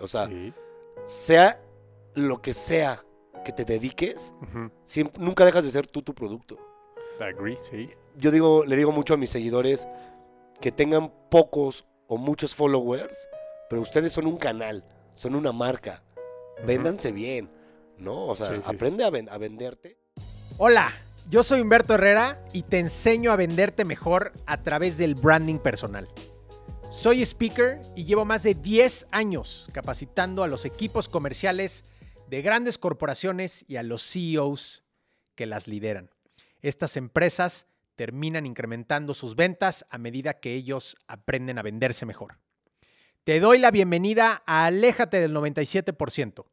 O sea, Sí. sea lo que sea que te dediques, Ujú. siem- nunca dejas de ser tú tu producto. Agree, sí. Yo digo, le digo mucho a mis seguidores que tengan pocos o muchos followers, pero ustedes son un canal, son una marca. Ujú. Véndanse bien, ¿no? O sea, Sí, sí, sí. aprende a, ven- a venderte. Hola, yo soy Humberto Herrera y te enseño a venderte mejor a través del branding personal. Soy speaker y llevo más de 10 años capacitando a los equipos comerciales de grandes corporaciones y a los CEOs que las lideran. Estas empresas terminan incrementando sus ventas a medida que ellos aprenden a venderse mejor. Te doy la bienvenida a Aléjate del 97%,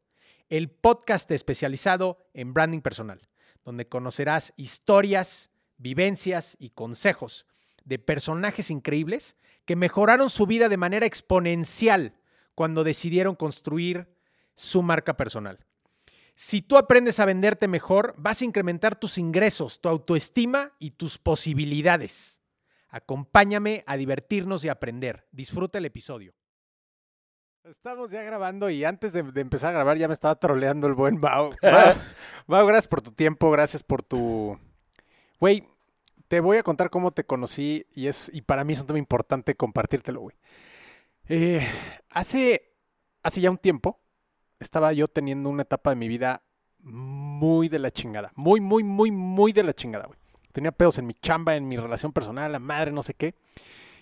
el podcast especializado en branding personal donde conocerás historias, vivencias y consejos de personajes increíbles que mejoraron su vida de manera exponencial cuando decidieron construir su marca personal. Si tú aprendes a venderte mejor, vas a incrementar tus ingresos, tu autoestima y tus posibilidades. Acompáñame a divertirnos y aprender. Disfruta el episodio. Estamos ya grabando y antes de, de empezar a grabar ya me estaba troleando el buen Mau. Mau, Mau, gracias por tu tiempo, gracias por tu... Güey, te voy a contar cómo te conocí y, es, y para mí es un tema importante compartírtelo, güey. Eh, hace, hace ya un tiempo estaba yo teniendo una etapa de mi vida muy de la chingada. Muy, muy, muy, muy de la chingada, güey. Tenía pedos en mi chamba, en mi relación personal, la madre, no sé qué.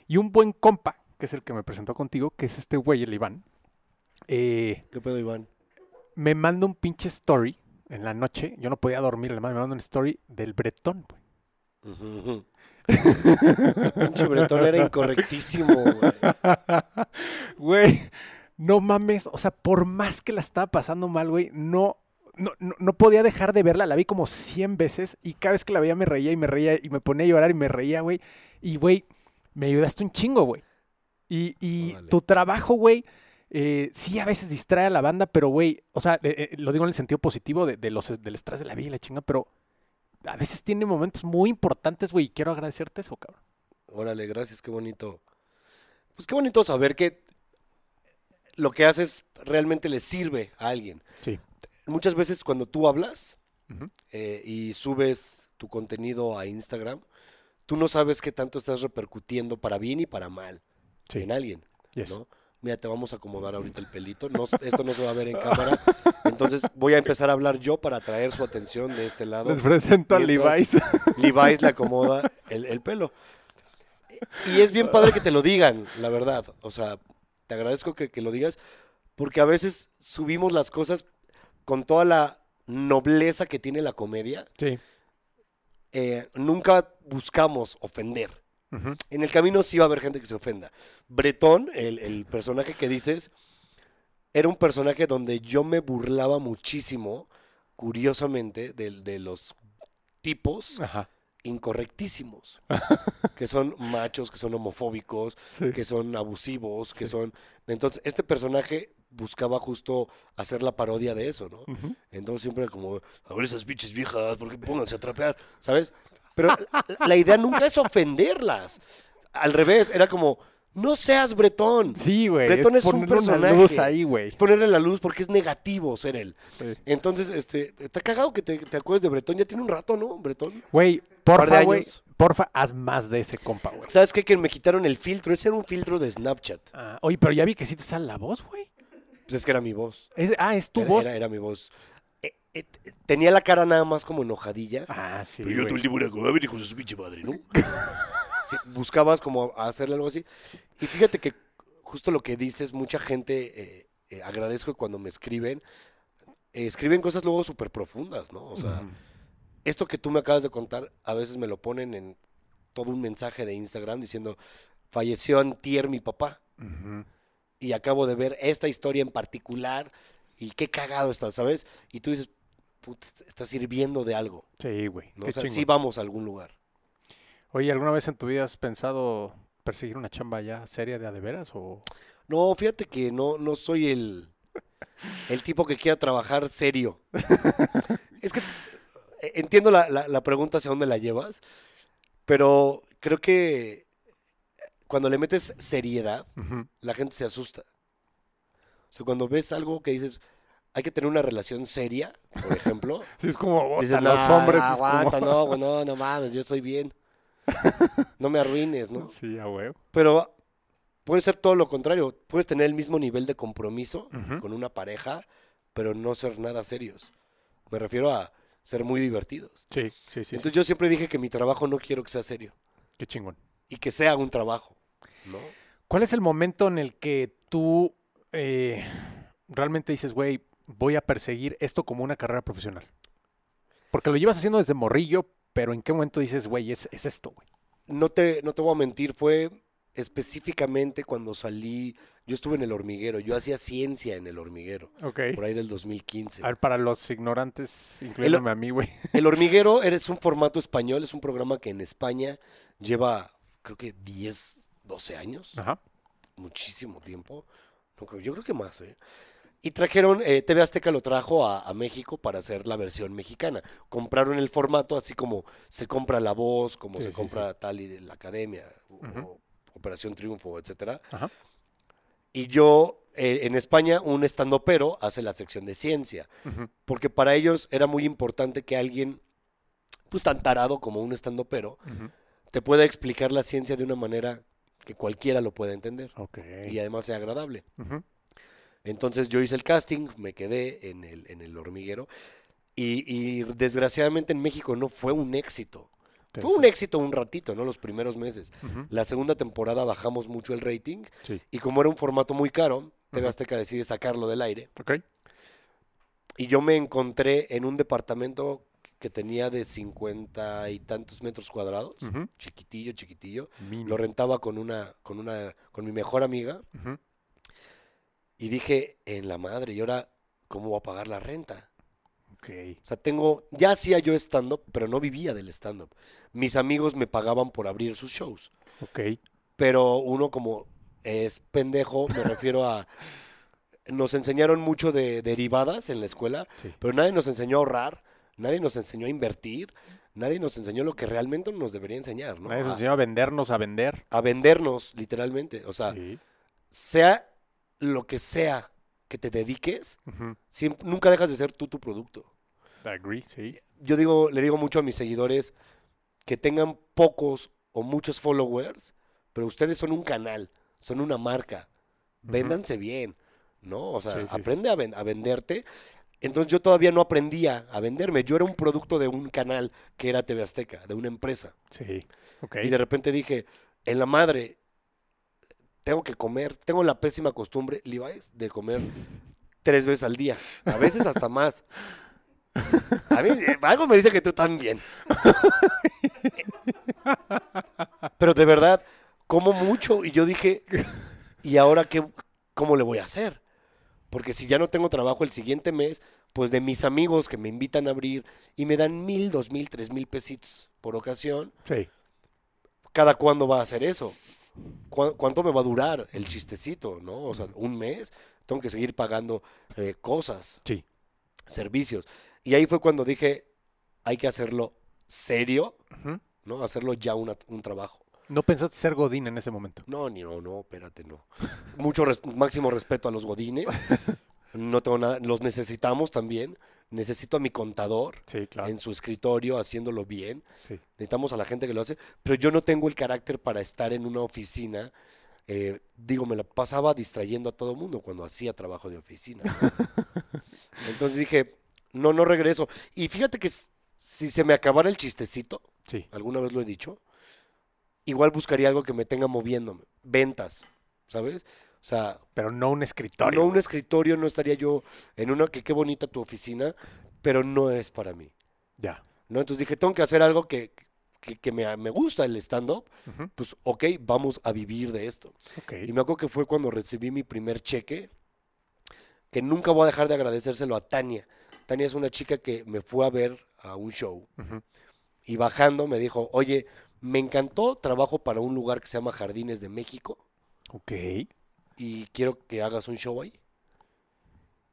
Y un buen compa, que es el que me presentó contigo, que es este güey, el Iván, eh, ¿Qué pedo, Iván? me manda un pinche story en la noche. Yo no podía dormir, me manda un story del Bretón, güey. Ese pinche bretón era incorrectísimo, güey. Güey, no mames. O sea, por más que la estaba pasando mal, güey, no, no, no, no podía dejar de verla. La vi como 100 veces y cada vez que la veía me reía y me reía y me ponía a llorar y me reía, güey. Y, güey, me ayudaste un chingo, güey. Y, y tu trabajo, güey, eh, sí a veces distrae a la banda, pero, güey, o sea, eh, eh, lo digo en el sentido positivo de, de los, del estrés de la vida y la chinga, pero a veces tiene momentos muy importantes, güey, y quiero agradecerte eso, cabrón. Órale, gracias, qué bonito. Pues qué bonito saber que lo que haces realmente le sirve a alguien. Sí. Muchas veces cuando tú hablas eh, y subes tu contenido a Instagram, tú no sabes qué tanto estás repercutiendo para bien y para mal Sí. en alguien, Yes. ¿no? Mira, te vamos a acomodar ahorita el pelito. No, esto no se va a ver en cámara. Entonces voy a empezar a hablar yo para atraer su atención de este lado. Les presento a Levi's. Levi's le acomoda el, el pelo. Y es bien padre que te lo digan, la verdad. O sea, te agradezco que, que lo digas, porque a veces subimos las cosas con toda la nobleza que tiene la comedia. Sí. Eh, nunca buscamos ofender. En el camino sí va a haber gente que se ofenda. Bretón, el, el personaje que dices, era un personaje donde yo me burlaba muchísimo, curiosamente, de, de los tipos Ajá. incorrectísimos, que son machos, que son homofóbicos, Sí. que son abusivos, que Sí. son... Entonces, este personaje buscaba justo hacer la parodia de eso, ¿no? Entonces siempre como, a ver esas biches viejas, porque pónganse a trapear, ¿sabes? Pero la, idea nunca es ofenderlas. Al revés, era como, no seas bretón. Sí, güey. Bretón es un ponerle una personaje. luz ahí, güey. Es ponerle la luz porque es negativo ser él. Sí. Entonces, este, está cagado que te, te acuerdes de Bretón. Ya tiene un rato, ¿no? Bretón. Güey, porfa, güey. Porfa, haz más de ese compa, güey. ¿Sabes qué? Que me quitaron el filtro. Ese era un filtro de Snapchat. Ah, oye, pero ya vi que sí te sale la voz, güey. Pues es que era mi voz. Es- ah, es tu era, voz. Era, era mi voz. Eh, tenía la cara nada más como enojadilla. Ah, sí, Pero yo todo el tiempo era como, a ver, hijo de su pinche madre, ¿no? Sí, buscabas como hacerle algo así. Y fíjate que justo lo que dices, mucha gente, eh, eh, agradezco cuando me escriben, eh, escriben cosas luego súper profundas, ¿no? O sea, esto que tú me acabas de contar, a veces me lo ponen en todo un mensaje de Instagram diciendo, falleció antier mi papá. Y acabo de ver esta historia en particular y qué cagado está, ¿sabes? Y tú dices, puta, está sirviendo de algo, Sí, güey. ¿no? O sea, sí vamos a algún lugar. Oye, ¿alguna vez en tu vida has pensado perseguir una chamba ya seria de a de veras o...? No, fíjate que no, no soy el, el tipo que quiera trabajar serio. es que eh, entiendo la, la- la pregunta hacia dónde la llevas, pero creo que cuando le metes seriedad, la gente se asusta. O sea, cuando ves algo que dices, hay que tener una relación seria, por ejemplo. Sí, es como dices, los "Nah, hombres. es aguanta, como... no, güey, no, no mames, yo estoy bien. No me arruines, ¿no? Sí, a huevo. Pero puede ser todo lo contrario. Puedes tener el mismo nivel de compromiso con una pareja, pero no ser nada serios. Me refiero a ser muy divertidos. Sí, sí, sí. sí. Entonces yo siempre dije que mi trabajo no quiero que sea serio Qué chingón. y que sea un trabajo, ¿no? ¿Cuál es el momento en el que tú eh, realmente dices, güey, voy a perseguir esto como una carrera profesional? Porque lo llevas haciendo desde morrillo, pero ¿en qué momento dices, güey, es, es esto, güey? No te, no te voy a mentir, fue específicamente cuando salí, yo estuve en el hormiguero, yo hacía ciencia en el hormiguero, Ok. por ahí del 2015. A ver, para los ignorantes, incluyéndome a mí, güey. El hormiguero es un formato español, es un programa que en España lleva, creo que 10, 12 años, Ajá. muchísimo tiempo. No creo, yo creo que más, ¿eh? Y trajeron, eh, TV Azteca lo trajo a, a México para hacer la versión mexicana. Compraron el formato así como se compra La Voz, como Sí, se sí, compra tal y la Academia, o Operación Triunfo, etcétera. Ajá. Y yo, eh, en España, un estandopero hace la sección de ciencia porque para ellos era muy importante que alguien, pues tan tarado como un estandopero, Ujú. te pueda explicar la ciencia de una manera que cualquiera lo pueda entender Ok. y además sea agradable. Ujú. Entonces yo hice el casting, me quedé en el, en el hormiguero y, y desgraciadamente en México no fue un éxito. Fue un éxito un ratito, ¿no? Los primeros meses. La segunda temporada bajamos mucho el rating Sí. y como era un formato muy caro, TV decide sacarlo del aire. Ok. Y yo me encontré en un departamento que tenía de cincuenta y tantos metros cuadrados, chiquitillo, chiquitillo. Mini. Lo rentaba con una, con una, con mi mejor amiga. Y dije, en la madre, ¿y ahora cómo voy a pagar la renta? Ok. O sea, tengo, ya hacía yo stand-up, pero no vivía del stand-up. Mis amigos me pagaban por abrir sus shows, Ok. pero uno como es pendejo, me refiero a, nos enseñaron mucho de derivadas en la escuela, Sí. pero nadie nos enseñó a ahorrar, nadie nos enseñó a invertir, nadie nos enseñó lo que realmente nos debería enseñar, ¿no? Nadie nos enseñó a vendernos, a vender. a vendernos, literalmente. O sea, Sí. sea lo que sea que te dediques, nunca dejas de ser tú tu producto. Agree, sí. Yo digo, le digo mucho a mis seguidores que tengan pocos o muchos followers, pero ustedes son un canal, son una marca. Véndanse bien, ¿no? O sea, Sí, sí, sí. aprende a, ven- a venderte. Entonces yo todavía no aprendía a venderme. Yo era un producto de un canal que era TV Azteca, de una empresa. Sí. Ok. Y de repente dije, en la madre, tengo que comer, tengo la pésima costumbre, Levi's, de comer tres veces al día, a veces hasta más. A mí, algo me dice que tú también. Pero de verdad, como mucho y yo dije, ¿y ahora qué, cómo le voy a hacer? Porque si ya no tengo trabajo el siguiente mes, pues de mis amigos que me invitan a abrir y me dan mil, dos mil, tres mil pesitos por ocasión, Sí. ¿cada cuándo va a hacer eso? ¿Cuá- ¿Cuánto me va a durar el chistecito, no? O sea, un mes, tengo que seguir pagando eh, cosas, Sí. servicios. Y ahí fue cuando dije, hay que hacerlo serio, Ujú. ¿no? Hacerlo ya una- un trabajo. ¿No pensaste ser Godín en ese momento? No, ni no, no, espérate, no. Mucho res- máximo respeto a los godines. No tengo nada, los necesitamos también. Necesito a mi contador Sí, claro. en su escritorio haciéndolo bien. Sí. Necesitamos a la gente que lo hace, pero yo no tengo el carácter para estar en una oficina. eh, digo, me la pasaba distrayendo a todo mundo cuando hacía trabajo de oficina. Entonces dije, no, no regreso. Y fíjate que si se me acabara el chistecito, Sí. alguna vez lo he dicho, igual buscaría algo que me tenga moviéndome. Ventas, ¿sabes? O sea, Pero no un escritorio. no un escritorio, no estaría yo en una que qué bonita tu oficina, pero no es para mí. Ya. ¿no? Entonces dije, tengo que hacer algo que, que, que me, me gusta el stand-up, pues ok, vamos a vivir de esto. Ok. Y me acuerdo que fue cuando recibí mi primer cheque, que nunca voy a dejar de agradecérselo a Tania. Tania es una chica que me fue a ver a un show Ujú. y bajando me dijo, oye, me encantó, trabajo para un lugar que se llama Jardines de México Ok. Y quiero que hagas un show ahí.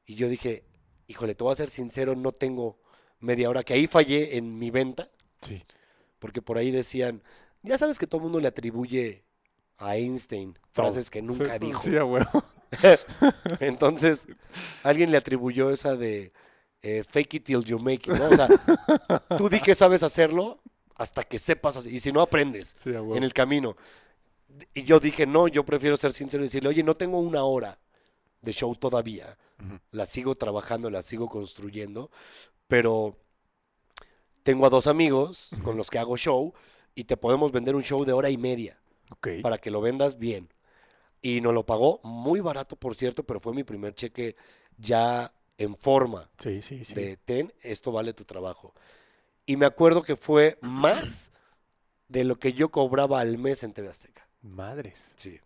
Y yo dije, híjole, te voy a ser sincero, no tengo media hora, que ahí fallé en mi venta, Sí. porque por ahí decían, ya sabes que todo el mundo le atribuye a Einstein frases que nunca dijo. Sí. Entonces, alguien le atribuyó esa de eh, fake it till you make it, ¿no? O sea, tú di que sabes hacerlo hasta que sepas, y si no aprendes Sí, en el camino. Y yo dije, no, yo prefiero ser sincero y decirle, oye, no tengo una hora de show todavía. La sigo trabajando, la sigo construyendo, pero tengo a dos amigos con los que hago show y te podemos vender un show de hora y media para que lo vendas bien. Y nos lo pagó muy barato, por cierto, pero fue mi primer cheque ya en forma Sí, sí, sí. de ten, esto vale tu trabajo. Y me acuerdo que fue más de lo que yo cobraba al mes en TV Azteca. Madres. Sí.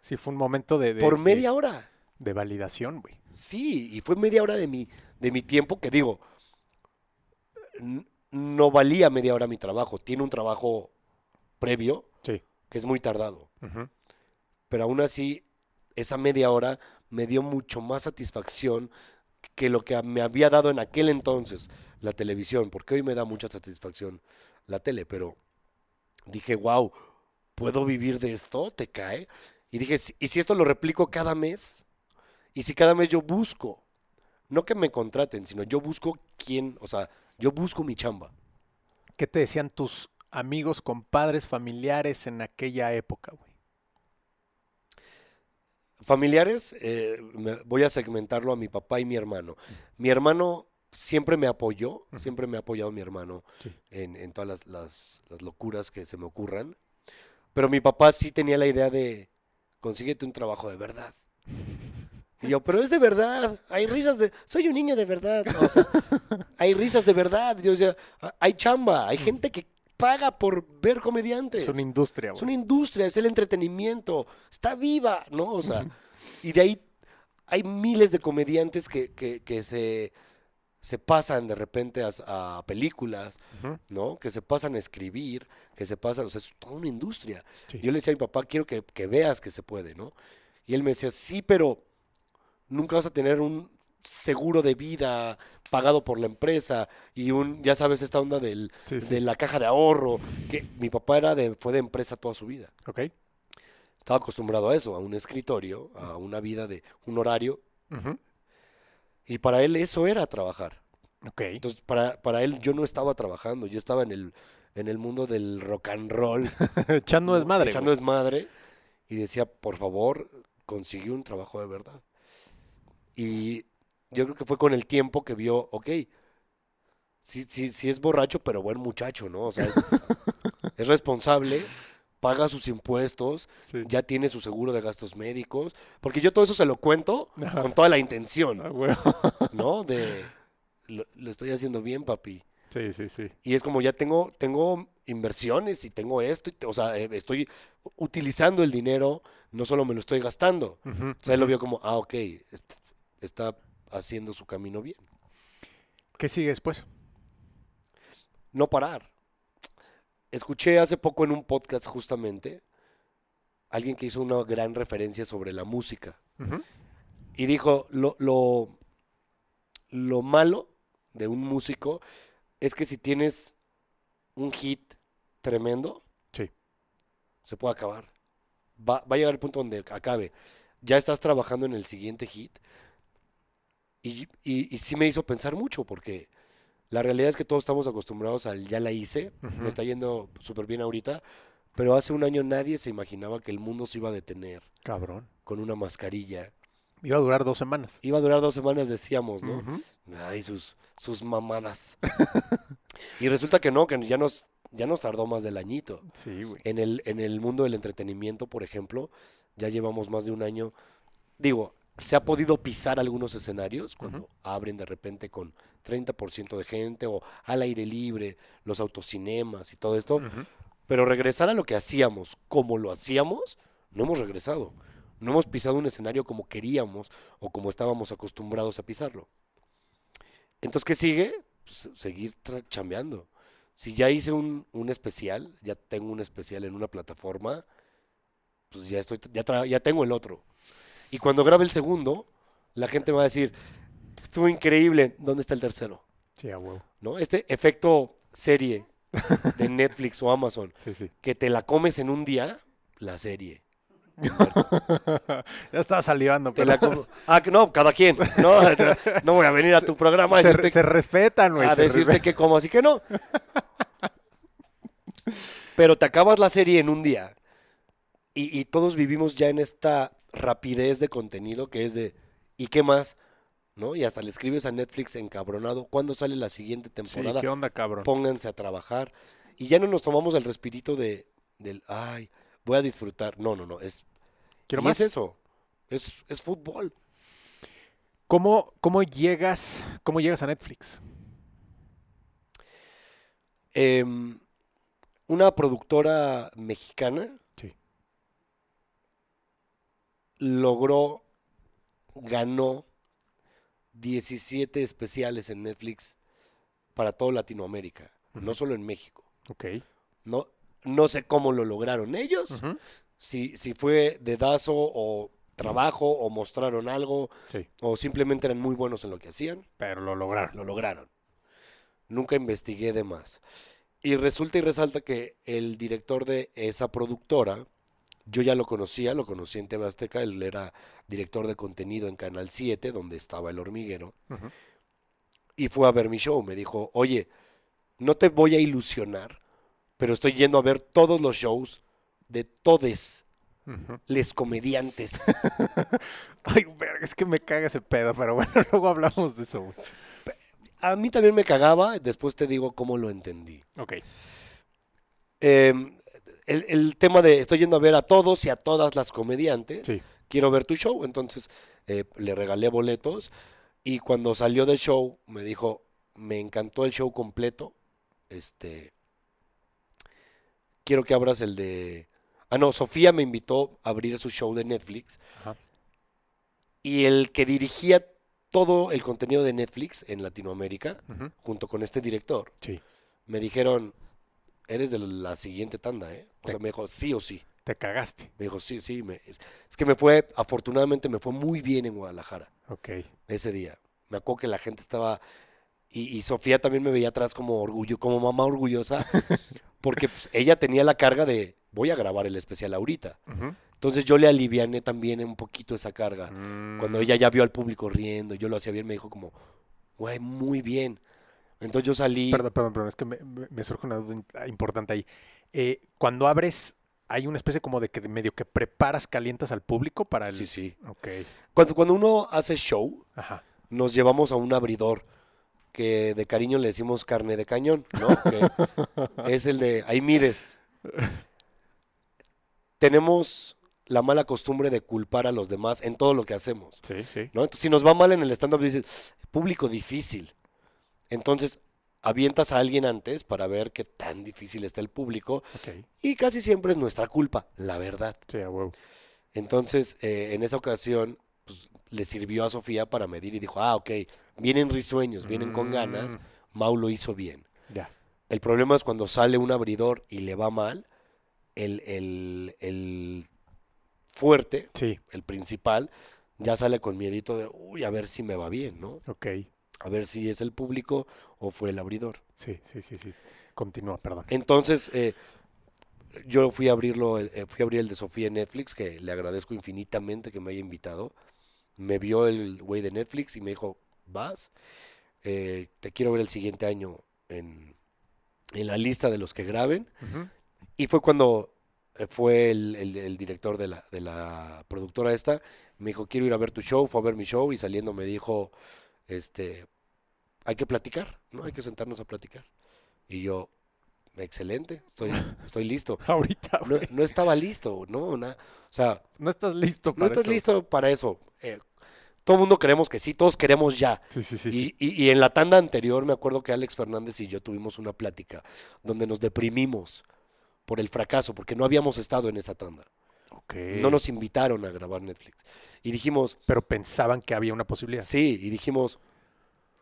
Sí, fue un momento de... de- Por de- media hora. De validación, güey. Sí, y fue media hora de mi, de mi tiempo que digo, no valía media hora mi trabajo. Tiene un trabajo previo Sí. que es muy tardado. Pero aún así, esa media hora me dio mucho más satisfacción que lo que me había dado en aquel entonces la televisión, porque hoy me da mucha satisfacción la tele, pero dije, wow, ¿puedo vivir de esto? ¿Te cae? Y dije, "Si- ¿y si esto lo replico cada mes? ¿Y si cada mes yo busco? No que me contraten, sino yo busco quién, o sea, yo busco mi chamba. ¿Qué te decían tus amigos, compadres, familiares en aquella época, güey? Familiares, eh, me- voy a segmentarlo a mi papá y mi hermano. Mi hermano siempre me apoyó, siempre me ha apoyado mi hermano Sí. en, en todas las, las- las locuras que se me ocurran. Pero mi papá sí tenía la idea de, consíguete un trabajo de verdad. Y yo, pero es de verdad, hay risas de, soy un niño de verdad. O sea, hay risas de verdad. Yo decía, "Ah, hay chamba, hay gente que paga por ver comediantes. Es una industria, Es güey. una industria, es el entretenimiento, está viva, ¿no? O sea, y de ahí hay miles de comediantes que, que- que se, se pasan de repente a, a películas. ¿no? Que se pasan a escribir, que se pasan, o sea, es toda una industria. Sí. Yo le decía a mi papá, quiero que, que veas que se puede, ¿no? Y él me decía, sí, pero nunca vas a tener un seguro de vida pagado por la empresa y un, ya sabes, esta onda del, Sí, sí. de la caja de ahorro, que mi papá era de, fue de empresa toda su vida. Ok. Estaba acostumbrado a eso, a un escritorio, a una vida de un horario. Y para él eso era trabajar. Entonces, para, para él yo no estaba trabajando, yo estaba en el, en el mundo del rock and roll, Echando desmadre. echando güey. desmadre, y decía, por favor, consigue un trabajo de verdad. Y yo creo que fue con el tiempo que vio, ok, sí, sí, sí es borracho, pero buen muchacho, ¿no? O sea, es, es responsable, paga sus impuestos, Sí. ya tiene su seguro de gastos médicos, porque yo todo eso se lo cuento Ajá. con toda la intención, Ah, güey. ¿no? De, lo, lo estoy haciendo bien, papi. Sí, sí, sí. Y es como ya tengo, tengo inversiones y tengo esto, y te- o sea, eh, estoy utilizando el dinero, no solo me lo estoy gastando. Ujú, O sea, él lo vio como, ah, ok, est- está haciendo su camino bien. ¿Qué sigue después? No parar. Escuché hace poco en un podcast justamente alguien que hizo una gran referencia sobre la música. Y dijo, lo, lo, lo malo de un músico es que si tienes un hit tremendo, Sí. se puede acabar. Va, va a llegar el punto donde acabe. Ya estás trabajando en el siguiente hit. Y, y, y sí me hizo pensar mucho, porque la realidad es que todos estamos acostumbrados al ya la hice, Ujú. me está yendo súper bien ahorita, pero hace un año nadie se imaginaba que el mundo se iba a detener Cabrón. con una mascarilla. Iba a durar dos semanas. Iba a durar dos semanas, decíamos, ¿no? Ujú. Ay, sus, sus mamadas. y resulta que no, que ya nos, ya nos tardó más del añito. Sí, güey. En el, en el mundo del entretenimiento, por ejemplo, ya llevamos más de un año. Digo, se ha podido pisar algunos escenarios cuando abren de repente con 30% de gente o al aire libre, los autocinemas y todo esto. Pero regresar a lo que hacíamos, como lo hacíamos, no hemos regresado. No hemos pisado un escenario como queríamos o como estábamos acostumbrados a pisarlo. Entonces, ¿qué sigue? Pues, seguir chambeando. Si ya hice un, un especial, ya tengo un especial en una plataforma, pues ya estoy, ya, ya tengo el otro. Y cuando grabe el segundo, la gente me va a decir, estuvo increíble, ¿dónde está el tercero? Sí, a huevo. ¿No? Este efecto serie de Netflix o Amazon, Sí, sí. que te la comes en un día, la serie. ya estaba salivando, pero la. Ah, no, cada quien. No, no voy a venir a tu programa a se, decirte, se respetan, a se decirte respetan. que como, así que no. Pero te acabas la serie en un día. Y, y todos vivimos ya en esta rapidez de contenido que es de, ¿y qué más? ¿No? Y hasta le escribes a Netflix encabronado, ¿cuándo sale la siguiente Sí, temporada? ¿qué onda, cabrón? Pónganse a trabajar. Y ya no nos tomamos el respirito de, del, ay, voy a disfrutar. No, no, no, es, Quiero y más. es eso, es, es fútbol. ¿Cómo, cómo llegas, cómo llegas a Netflix? Em, una productora mexicana Sí. Logró, ganó 17 especiales en Netflix para toda Latinoamérica, no solo en México. Ok. No, no sé cómo lo lograron ellos, si, si fue dedazo o trabajo o mostraron algo Sí, o simplemente eran muy buenos en lo que hacían. pero lo lograron. Lo lograron. Nunca investigué de más. Y resulta y resalta que el director de esa productora, yo ya lo conocía, lo conocí en TV Azteca, él era director de contenido en Canal 7, donde estaba el hormiguero, y fue a ver mi show. Me dijo, oye, no te voy a ilusionar, pero estoy yendo a ver todos los shows de todes Ujú. les comediantes. Ay, verga, es que me caga ese pedo, pero bueno, luego hablamos de eso. A mí también me cagaba, después te digo cómo lo entendí. Ok. Eh, el, el tema de estoy yendo a ver a todos y a todas las comediantes. Sí. Quiero ver tu show. Entonces eh, le regalé boletos. Y cuando salió del show, me dijo, me encantó el show completo. Este. Quiero que abras el de. Ah, no, Sofía me invitó a abrir su show de Netflix. Ajá. Y el que dirigía todo el contenido de Netflix en Latinoamérica, junto con este director, Sí. me dijeron, eres de la siguiente tanda, ¿eh? O sea, me dijo, sí o sí. Te cagaste. Me dijo, sí, sí. me- es, es que me fue, afortunadamente me fue muy bien en Guadalajara Ok. ese día. Me acuerdo que la gente estaba, y, y Sofía también me veía atrás como orgullo, como mamá orgullosa, porque pues, ella tenía la carga de, voy a grabar el especial ahorita. Entonces yo le aliviané también un poquito esa carga. Cuando Mm, ella ya vio al público riendo, yo lo hacía bien, me dijo como, güey, muy bien. Entonces yo salí, Perdón, perdón, perdón, es que me, surge una duda ah, importante ahí. Eh, cuando abres, hay una especie como de que medio que preparas, calientas al público para el... sí, sí. Ok, Cuando, cuando uno hace show, ajá. nos llevamos a un abridor que de cariño le decimos carne de cañón, ¿no? Que es el de ahí mides. Tenemos la mala costumbre de culpar a los demás en todo lo que hacemos, Sí, sí. ¿no? Entonces, si nos va mal en el stand-up, dices, público difícil. Entonces, avientas a alguien antes para ver qué tan difícil está el público y casi siempre es nuestra culpa, la verdad. sí. Entonces, eh, en esa ocasión, pues, le sirvió a Sofía para medir y dijo, ah, ok, vienen risueños, vienen con ganas, Mm, Mau lo hizo bien. Ya. El problema es cuando sale un abridor y le va mal, el, el, el fuerte, Sí, el principal, ya sale con miedito de, uy, a ver si me va bien, ¿no? ok. A ver si es el público o fue el abridor. Sí, sí, sí, sí. Continúa, perdón. Entonces, eh, yo fui a abrirlo, eh, fui a abrir el de Sofía en Netflix, que le agradezco infinitamente que me haya invitado. Me vio el güey de Netflix y me dijo, vas, Eh, te quiero ver el siguiente año en, en la lista de los que graben. Y fue cuando eh, fue el, el- el director de la, de la productora esta, me dijo, quiero ir a ver tu show, fue a ver mi show y saliendo me dijo, este, hay que platicar, ¿no? Hay que sentarnos a platicar. Y yo, excelente, estoy, estoy listo. Ahorita, No, no estaba listo, ¿no? Na- o sea, No estás listo no para estás eso. listo para eso. Eh, todo el mundo queremos que sí, todos queremos ya. Sí, sí, sí. Y, y- y en la tanda anterior me acuerdo que Alex Fernández y yo tuvimos una plática donde nos deprimimos por el fracaso, porque no habíamos estado en esa tanda. Ok. No nos invitaron a grabar Netflix. Y dijimos, Pero pensaban que había una posibilidad. sí, y dijimos,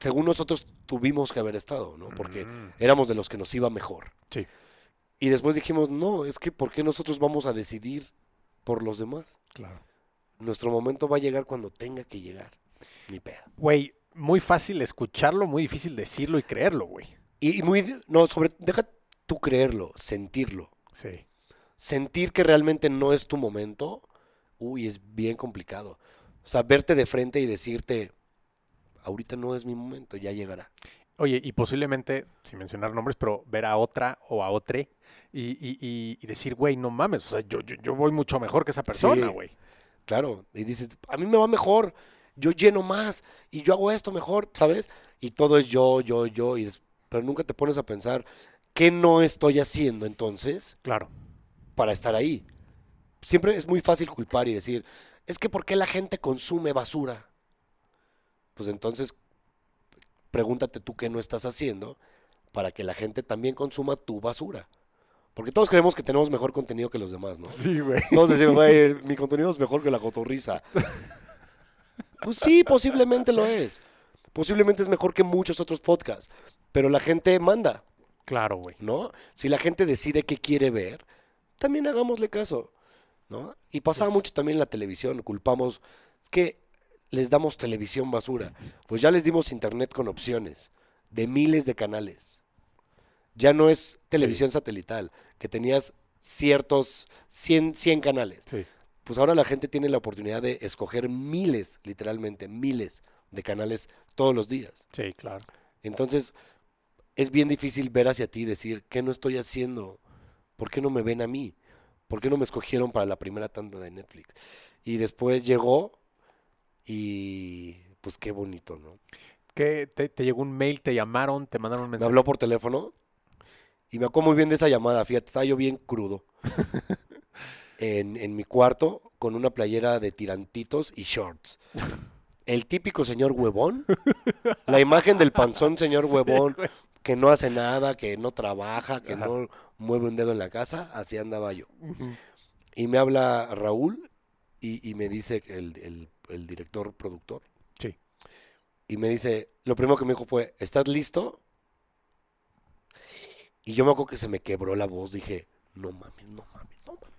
según nosotros tuvimos que haber estado, ¿no? Porque Mm, éramos de los que nos iba mejor. Sí. Y después dijimos, no, es que ¿por qué nosotros vamos a decidir por los demás? claro. Nuestro momento va a llegar cuando tenga que llegar. Ni pedo. Güey, muy fácil escucharlo, muy difícil decirlo y creerlo, güey. Y, y muy, no, sobre, deja tú creerlo, sentirlo. Sí. sentir que realmente no es tu momento uy, es bien complicado. O sea, verte de frente y decirte, ahorita no es mi momento, ya llegará. Oye, y posiblemente, sin mencionar nombres, pero ver a otra o a otre y, y- y- decir, güey, no mames, o sea, yo, yo, yo voy mucho mejor que esa persona, Sí. güey. Claro, y dices, a mí me va mejor, yo lleno más y yo hago esto mejor, ¿sabes? Y todo es yo, yo, yo, y pero nunca te pones a pensar, ¿qué no estoy haciendo entonces Claro. para estar ahí? Siempre es muy fácil culpar y decir, es que ¿por qué la gente consume basura? Pues entonces, pregúntate tú qué no estás haciendo para que la gente también consuma tu basura. Porque todos creemos que tenemos mejor contenido que los demás, ¿no? Sí, güey. Todos decimos, güey, mi contenido es mejor que la cotorriza. Pues sí, posiblemente lo es. Posiblemente es mejor que muchos otros podcasts. Pero la gente manda, Claro, güey. ¿no? Si la gente decide qué quiere ver, también hagámosle caso, ¿no? Y pasaba Pues- mucho también en la televisión. Culpamos es que les damos televisión basura. Pues ya les dimos internet con opciones de miles de canales. Ya no es televisión satelital, que tenías ciertos 100, 100 canales Sí. pues ahora la gente tiene la oportunidad de escoger miles, literalmente miles de canales todos los días. Sí, claro. Entonces, es bien difícil ver hacia ti y decir, ¿qué no estoy haciendo? ¿Por qué no me ven a mí? ¿Por qué no me escogieron para la primera tanda de Netflix? Y después llegó y pues qué bonito, ¿no? ¿Qué? Te, te llegó un mail, te llamaron, te mandaron un Me mensaje. habló por teléfono y me acuerdo muy bien de esa llamada, fíjate, estaba yo bien crudo. en, en mi cuarto con una playera de tirantitos y shorts. El típico señor huevón, la imagen del panzón señor huevón que no hace nada, que no trabaja, que Ajá. no mueve un dedo en la casa, así andaba yo. Y me habla Raúl y, y me dice el- el director productor. Sí. Y me dice, lo primero que me dijo fue, ¿estás listo? Y yo me acuerdo que se me quebró la voz, dije, no mames, no mames, no mames.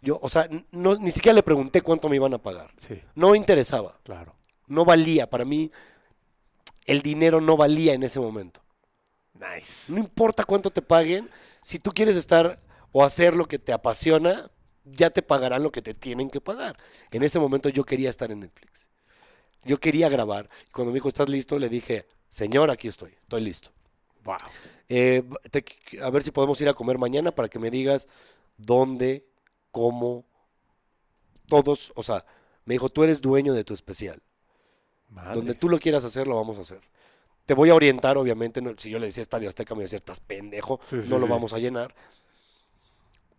Yo, o sea, no, ni siquiera le pregunté cuánto me iban a pagar. Sí, No me interesaba, claro. no valía, para mí el dinero no valía en ese momento. Nice. No importa cuánto te paguen, si tú quieres estar o hacer lo que te apasiona, ya te pagarán lo que te tienen que pagar. En ese momento yo quería estar en Netflix. Yo quería grabar. Cuando me dijo, ¿estás listo? Le dije, señor, aquí estoy, estoy listo. Wow. Eh, te- a ver si podemos ir a comer mañana para que me digas dónde, cómo, todos, o sea, me dijo, tú eres dueño de tu especial. Donde tú lo quieras hacer, lo vamos a hacer. Te voy a orientar, obviamente. no- si yo le decía Estadio Azteca, me decía, estás pendejo, Sí, sí, no lo sí. vamos a llenar.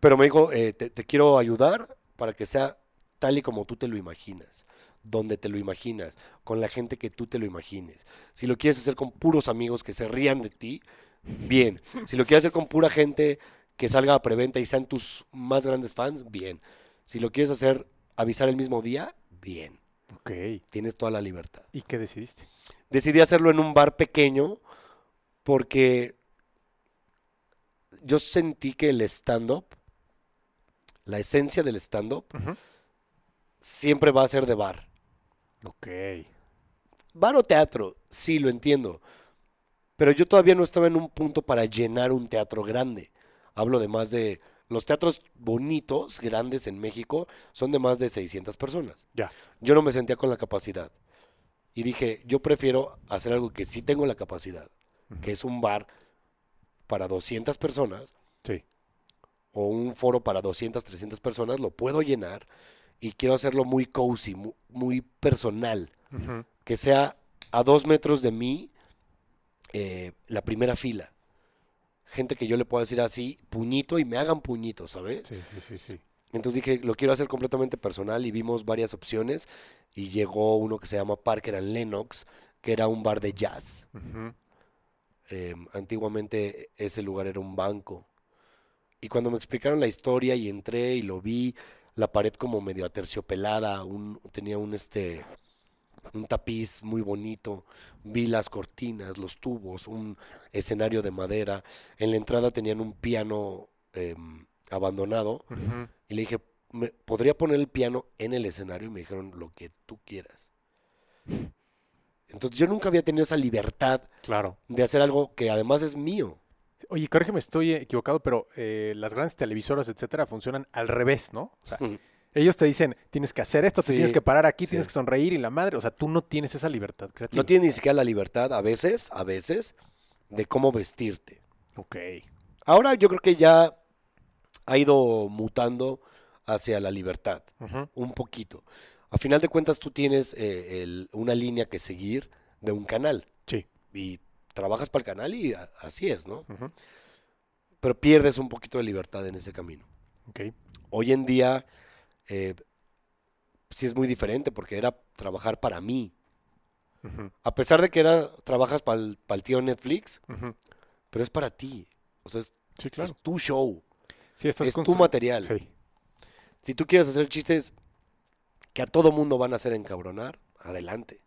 Pero me dijo, eh, te, te quiero ayudar para que sea tal y como tú te lo imaginas, donde te lo imaginas, con la gente que tú te lo imagines. Si lo quieres hacer con puros amigos que se rían de ti, bien. Si lo quieres hacer con pura gente que salga a preventa y sean tus más grandes fans, bien. Si lo quieres hacer avisar el mismo día, bien. Ok. Tienes toda la libertad ¿Y qué decidiste? decidí hacerlo en un bar pequeño porque yo sentí que el stand-up, la esencia del stand-up, siempre va a ser de bar. Ok. Bar o teatro, sí, lo entiendo. Pero yo todavía no estaba en un punto para llenar un teatro grande. Hablo de más de... Los teatros bonitos, grandes en México, son de más de 600 personas. Ya. Yo no me sentía con la capacidad. Y dije, yo prefiero hacer algo que sí tengo la capacidad, que es un bar para 200 personas Sí. O un foro para 200, 300 personas, lo puedo llenar y quiero hacerlo muy cozy, mu- muy, personal, que sea a dos metros de mí eh, la primera fila. Gente que yo le pueda decir así, puñito, y me hagan puñito, ¿sabes? Sí, sí, sí, sí. Entonces dije, lo quiero hacer completamente personal y vimos varias opciones y llegó uno que se llama Parker and Lennox, que era un bar de jazz. Eh, antiguamente ese lugar era un banco. Y cuando me explicaron la historia y entré y lo vi, la pared como medio aterciopelada, un, tenía un este un tapiz muy bonito, vi las cortinas, los tubos, un escenario de madera. En la entrada tenían un piano em, abandonado y le dije, "¿Me- ¿podría poner el piano en el escenario? Y me dijeron, lo que tú quieras. Entonces yo nunca había tenido esa libertad Claro. de hacer algo que además es mío. Oye, corrígeme, estoy equivocado, pero eh, las grandes televisoras, etcétera, funcionan al revés, ¿no? O sea, Mm. Ellos te dicen, tienes que hacer esto, te tienes que parar aquí, sí. tienes que sonreír y la madre. O sea, tú no tienes esa libertad creativa. No tienes ni siquiera la libertad, a veces, a veces, de cómo vestirte. Ok. Ahora yo creo que ya ha ido mutando hacia la libertad, un poquito. A final de cuentas tú tienes eh, el- una línea que seguir de un canal Sí. y trabajas para el canal y a- así es, ¿no? Pero pierdes un poquito de libertad en ese camino. Hoy en día eh, sí es muy diferente porque era trabajar para mí. A pesar de que era trabajas para el tío Netflix, pero es para ti. O sea, es, Sí, claro. es tu show, Sí, estás es tu material. Sí. Si tú quieres hacer chistes que a todo mundo van a hacer encabronar, adelante.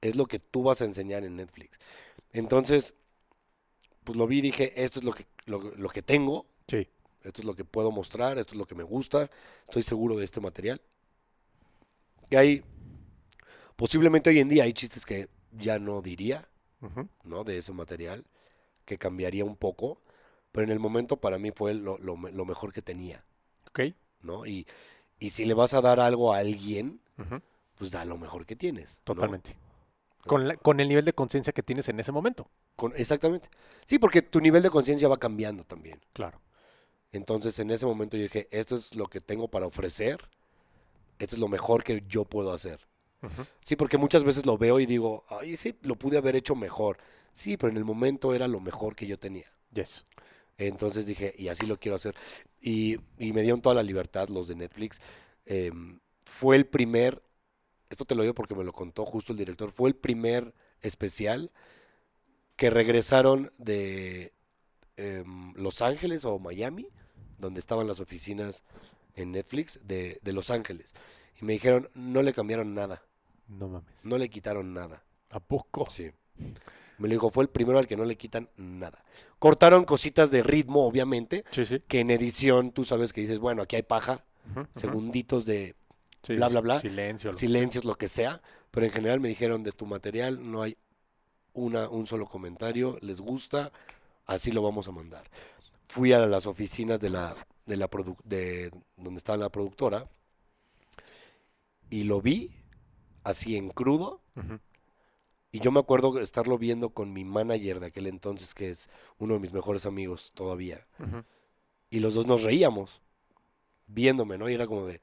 Es lo que tú vas a enseñar en Netflix. Entonces, pues lo vi y dije, esto es lo que, lo, lo que tengo, Sí. esto es lo que puedo mostrar, esto es lo que me gusta, estoy seguro de este material. Que hay, posiblemente hoy en día hay chistes que ya no diría. ¿no? De ese material, que cambiaría un poco, pero en el momento para mí fue lo, lo me- lo mejor que tenía, Ok. ¿no? Y, y si le vas a dar algo a alguien, pues da lo mejor que tienes. ¿no? Con, la- con el nivel de conciencia que tienes en ese momento. Con- exactamente. Sí, porque tu nivel de conciencia va cambiando también. Claro. Entonces en ese momento yo dije, esto es lo que tengo para ofrecer, esto es lo mejor que yo puedo hacer. Sí, porque muchas veces lo veo y digo, ay, sí, lo pude haber hecho mejor. Sí, pero en el momento era lo mejor que yo tenía. Yes. Entonces dije, y así lo quiero hacer. Y, y me dieron toda la libertad los de Netflix. Em, fue el primer, esto te lo digo porque me lo contó justo el director, fue el primer especial que regresaron de em, Los Ángeles o Miami, donde estaban las oficinas en Netflix de, de Los Ángeles. Y me dijeron, no le cambiaron nada, No mames. no le quitaron nada. ¿A poco? Sí. Me lo dijo, fue el primero al que no le quitan nada. Cortaron cositas de ritmo, obviamente, Sí, sí. que en edición tú sabes que dices, bueno, aquí hay paja, segunditos de Sí, bla, bla, bla. Silencio. lo- silencios, lo que sea, pero en general me dijeron, de tu material no hay una, un solo comentario, les gusta, así lo vamos a mandar. Fui a las oficinas de la, de la produ- de donde estaba la productora y lo vi así en crudo y yo me acuerdo estarlo viendo con mi manager de aquel entonces, que es uno de mis mejores amigos todavía. Y los dos nos reíamos, viéndome, ¿no? Y era como de,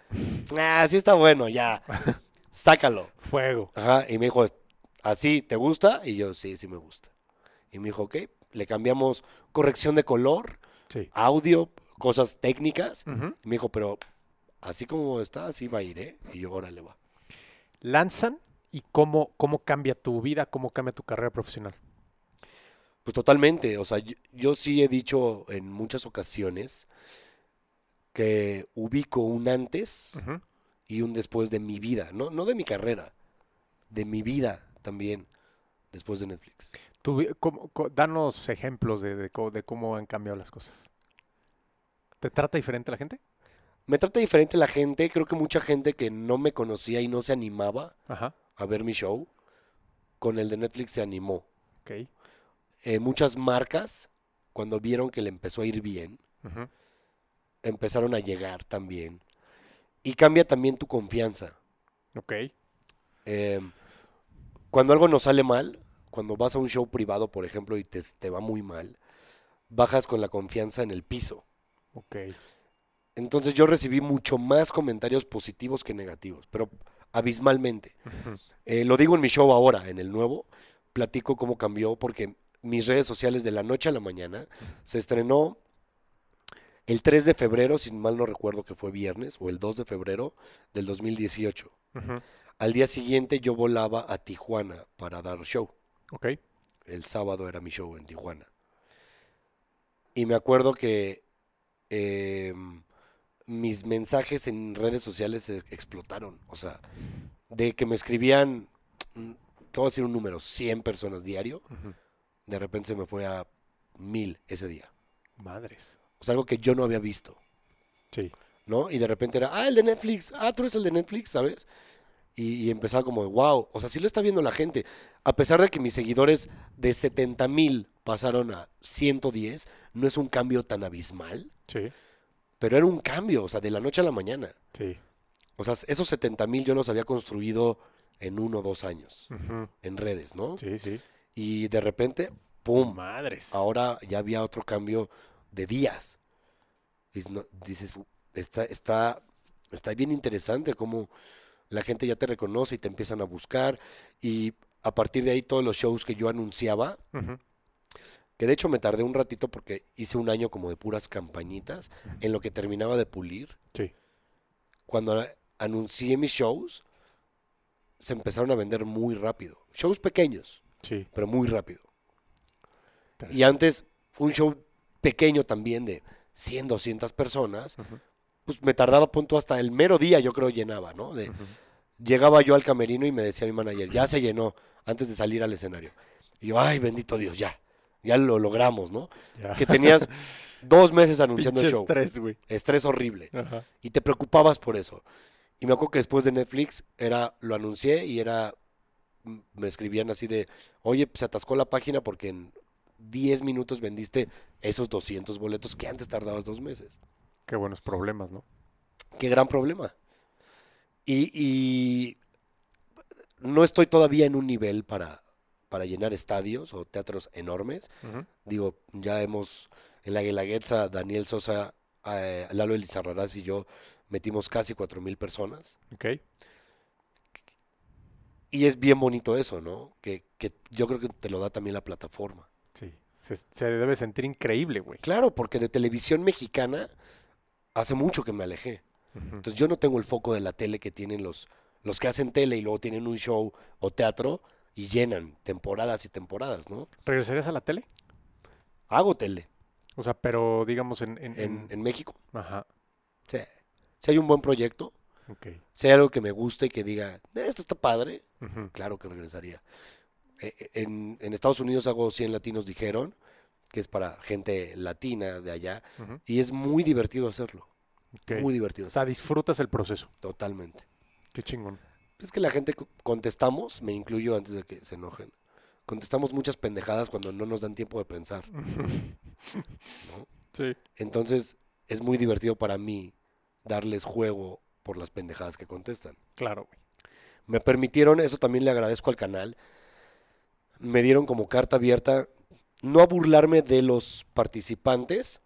ah, sí está bueno, ya, sácalo. Fuego. Ajá, y me dijo, ¿así te gusta? Y yo, sí, sí me gusta. Y me dijo, ok, le cambiamos corrección de color, Sí. audio, cosas técnicas. Y me dijo, pero así como está, así va a ir, ¿eh? Y yo, órale, va. Lanzan y cómo, cómo cambia tu vida, cómo cambia tu carrera profesional. Pues totalmente, o sea, yo, yo sí he dicho en muchas ocasiones que ubico un antes y un después de mi vida, no, no de mi carrera, de mi vida también después de Netflix. Vi- cómo- co- danos ejemplos de, de cómo han cambiado las cosas. ¿Te trata diferente la gente? Me trata diferente la gente, creo que mucha gente que no me conocía y no se animaba Ajá. a ver mi show, con el de Netflix se animó. Ok. Eh, muchas marcas, cuando vieron que le empezó a ir bien. Empezaron a llegar también. Y cambia también tu confianza. Ok. Eh, cuando algo nos sale mal, cuando vas a un show privado, por ejemplo, y te, te va muy mal, bajas con la confianza en el piso. Ok. Entonces yo recibí mucho más comentarios positivos que negativos, pero abismalmente. Eh, lo digo en mi show ahora, en el nuevo, platico cómo cambió, porque mis redes sociales de la noche a la mañana se estrenó el 3 de febrero, si mal no recuerdo que fue viernes, o el 2 de febrero del 2018. Ujú. Al día siguiente yo volaba a Tijuana para dar show. Ok. El sábado era mi show en Tijuana. Y me acuerdo que eh, mis mensajes en redes sociales e- explotaron. O sea, de que me escribían, mm, te voy a decir un número, 100 personas diario, de repente se me fue a mil ese día. Madres. O sea, algo que yo no había visto, Sí. ¿no? Y de repente era, ah, el de Netflix, ah, tú eres el de Netflix, ¿sabes? Y, y empezaba como, wow, o sea, sí lo está viendo la gente. A pesar de que mis seguidores de 70 mil pasaron a 110, no es un cambio tan abismal, Sí. pero era un cambio, o sea, de la noche a la mañana. Sí. O sea, esos 70 mil yo los había construido en uno o dos años, en redes, ¿no? Sí, sí. Y de repente, ¡pum! Madres. Ahora ya había otro cambio de días. No- dices, "Fu- está, está, está bien interesante cómo la gente ya te reconoce y te empiezan a buscar. Y a partir de ahí todos los shows que yo anunciaba, Ujú. que de hecho me tardé un ratito porque hice un año como de puras campañitas, en lo que terminaba de pulir. Sí. Cuando anuncié mis shows, se empezaron a vender muy rápido. Shows pequeños, Sí. pero muy rápido. Y antes, un show pequeño también de 100, 200 personas, pues me tardaba punto hasta el mero día, yo creo, llenaba, ¿no? De, llegaba yo al camerino y me decía mi manager, ya se llenó antes de salir al escenario. Y yo, ay, bendito Dios, ya, ya lo logramos, ¿no? Ya. Que tenías dos meses anunciando el show. estrés, güey. Estrés horrible. Y te preocupabas por eso. Y me acuerdo que después de Netflix era, lo anuncié y era, me escribían así de, oye, se atascó la página porque en 10 minutos vendiste esos 200 boletos que antes tardabas dos meses. Qué buenos problemas, ¿no? Qué gran problema. Y, y no estoy todavía en un nivel para, para llenar estadios o teatros enormes. Digo, ya hemos, en la Guelaguetza, Daniel Sosa, eh, Lalo Elizarrarás y yo metimos casi 4.000 personas. Ok. Y es bien bonito eso, ¿no? Que, que yo creo que te lo da también la plataforma. Sí. Se, se debe sentir increíble, güey. Claro, porque de televisión mexicana hace mucho que me alejé. Entonces yo no tengo el foco de la tele que tienen los, los que hacen tele y luego tienen un show o teatro y llenan temporadas y temporadas, ¿no? ¿Regresarías a la tele? Hago tele O sea, pero digamos en... en, en, México. Ajá. Sí. Si hay un buen proyecto, Ok. si hay algo que me guste y que diga, "Eh, esto está padre, claro que regresaría. Eh, eh, En, en Estados Unidos hago 100 latinos dijeron, que es para gente latina de allá, y es muy divertido hacerlo. Muy divertido. O sea, disfrutas el proceso. Totalmente. Qué chingón. Es que la gente co- contestamos, me incluyo antes de que se enojen, contestamos muchas pendejadas cuando no nos dan tiempo de pensar. ¿no? Sí. Entonces es muy divertido para mí darles juego por las pendejadas que contestan. Claro, güey. Me permitieron, eso también le agradezco al canal, me dieron como carta abierta, no a burlarme de los participantes,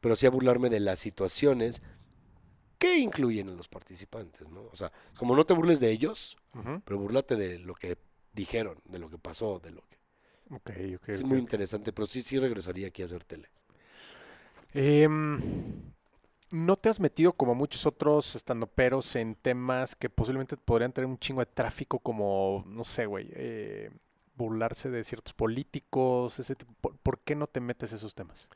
pero sí a burlarme de las situaciones que incluyen a los participantes, ¿no? O sea, como no te burles de ellos, pero burlate de lo que dijeron, de lo que pasó, de lo que... Ok, ok. es muy interesante, pero sí, sí regresaría aquí a hacer tele. Em, ¿No te has metido como muchos otros estandoperos en temas que posiblemente podrían tener un chingo de tráfico como, no sé, güey, eh, burlarse de ciertos políticos, ese tipo? ¿Por, por qué no te metes esos temas?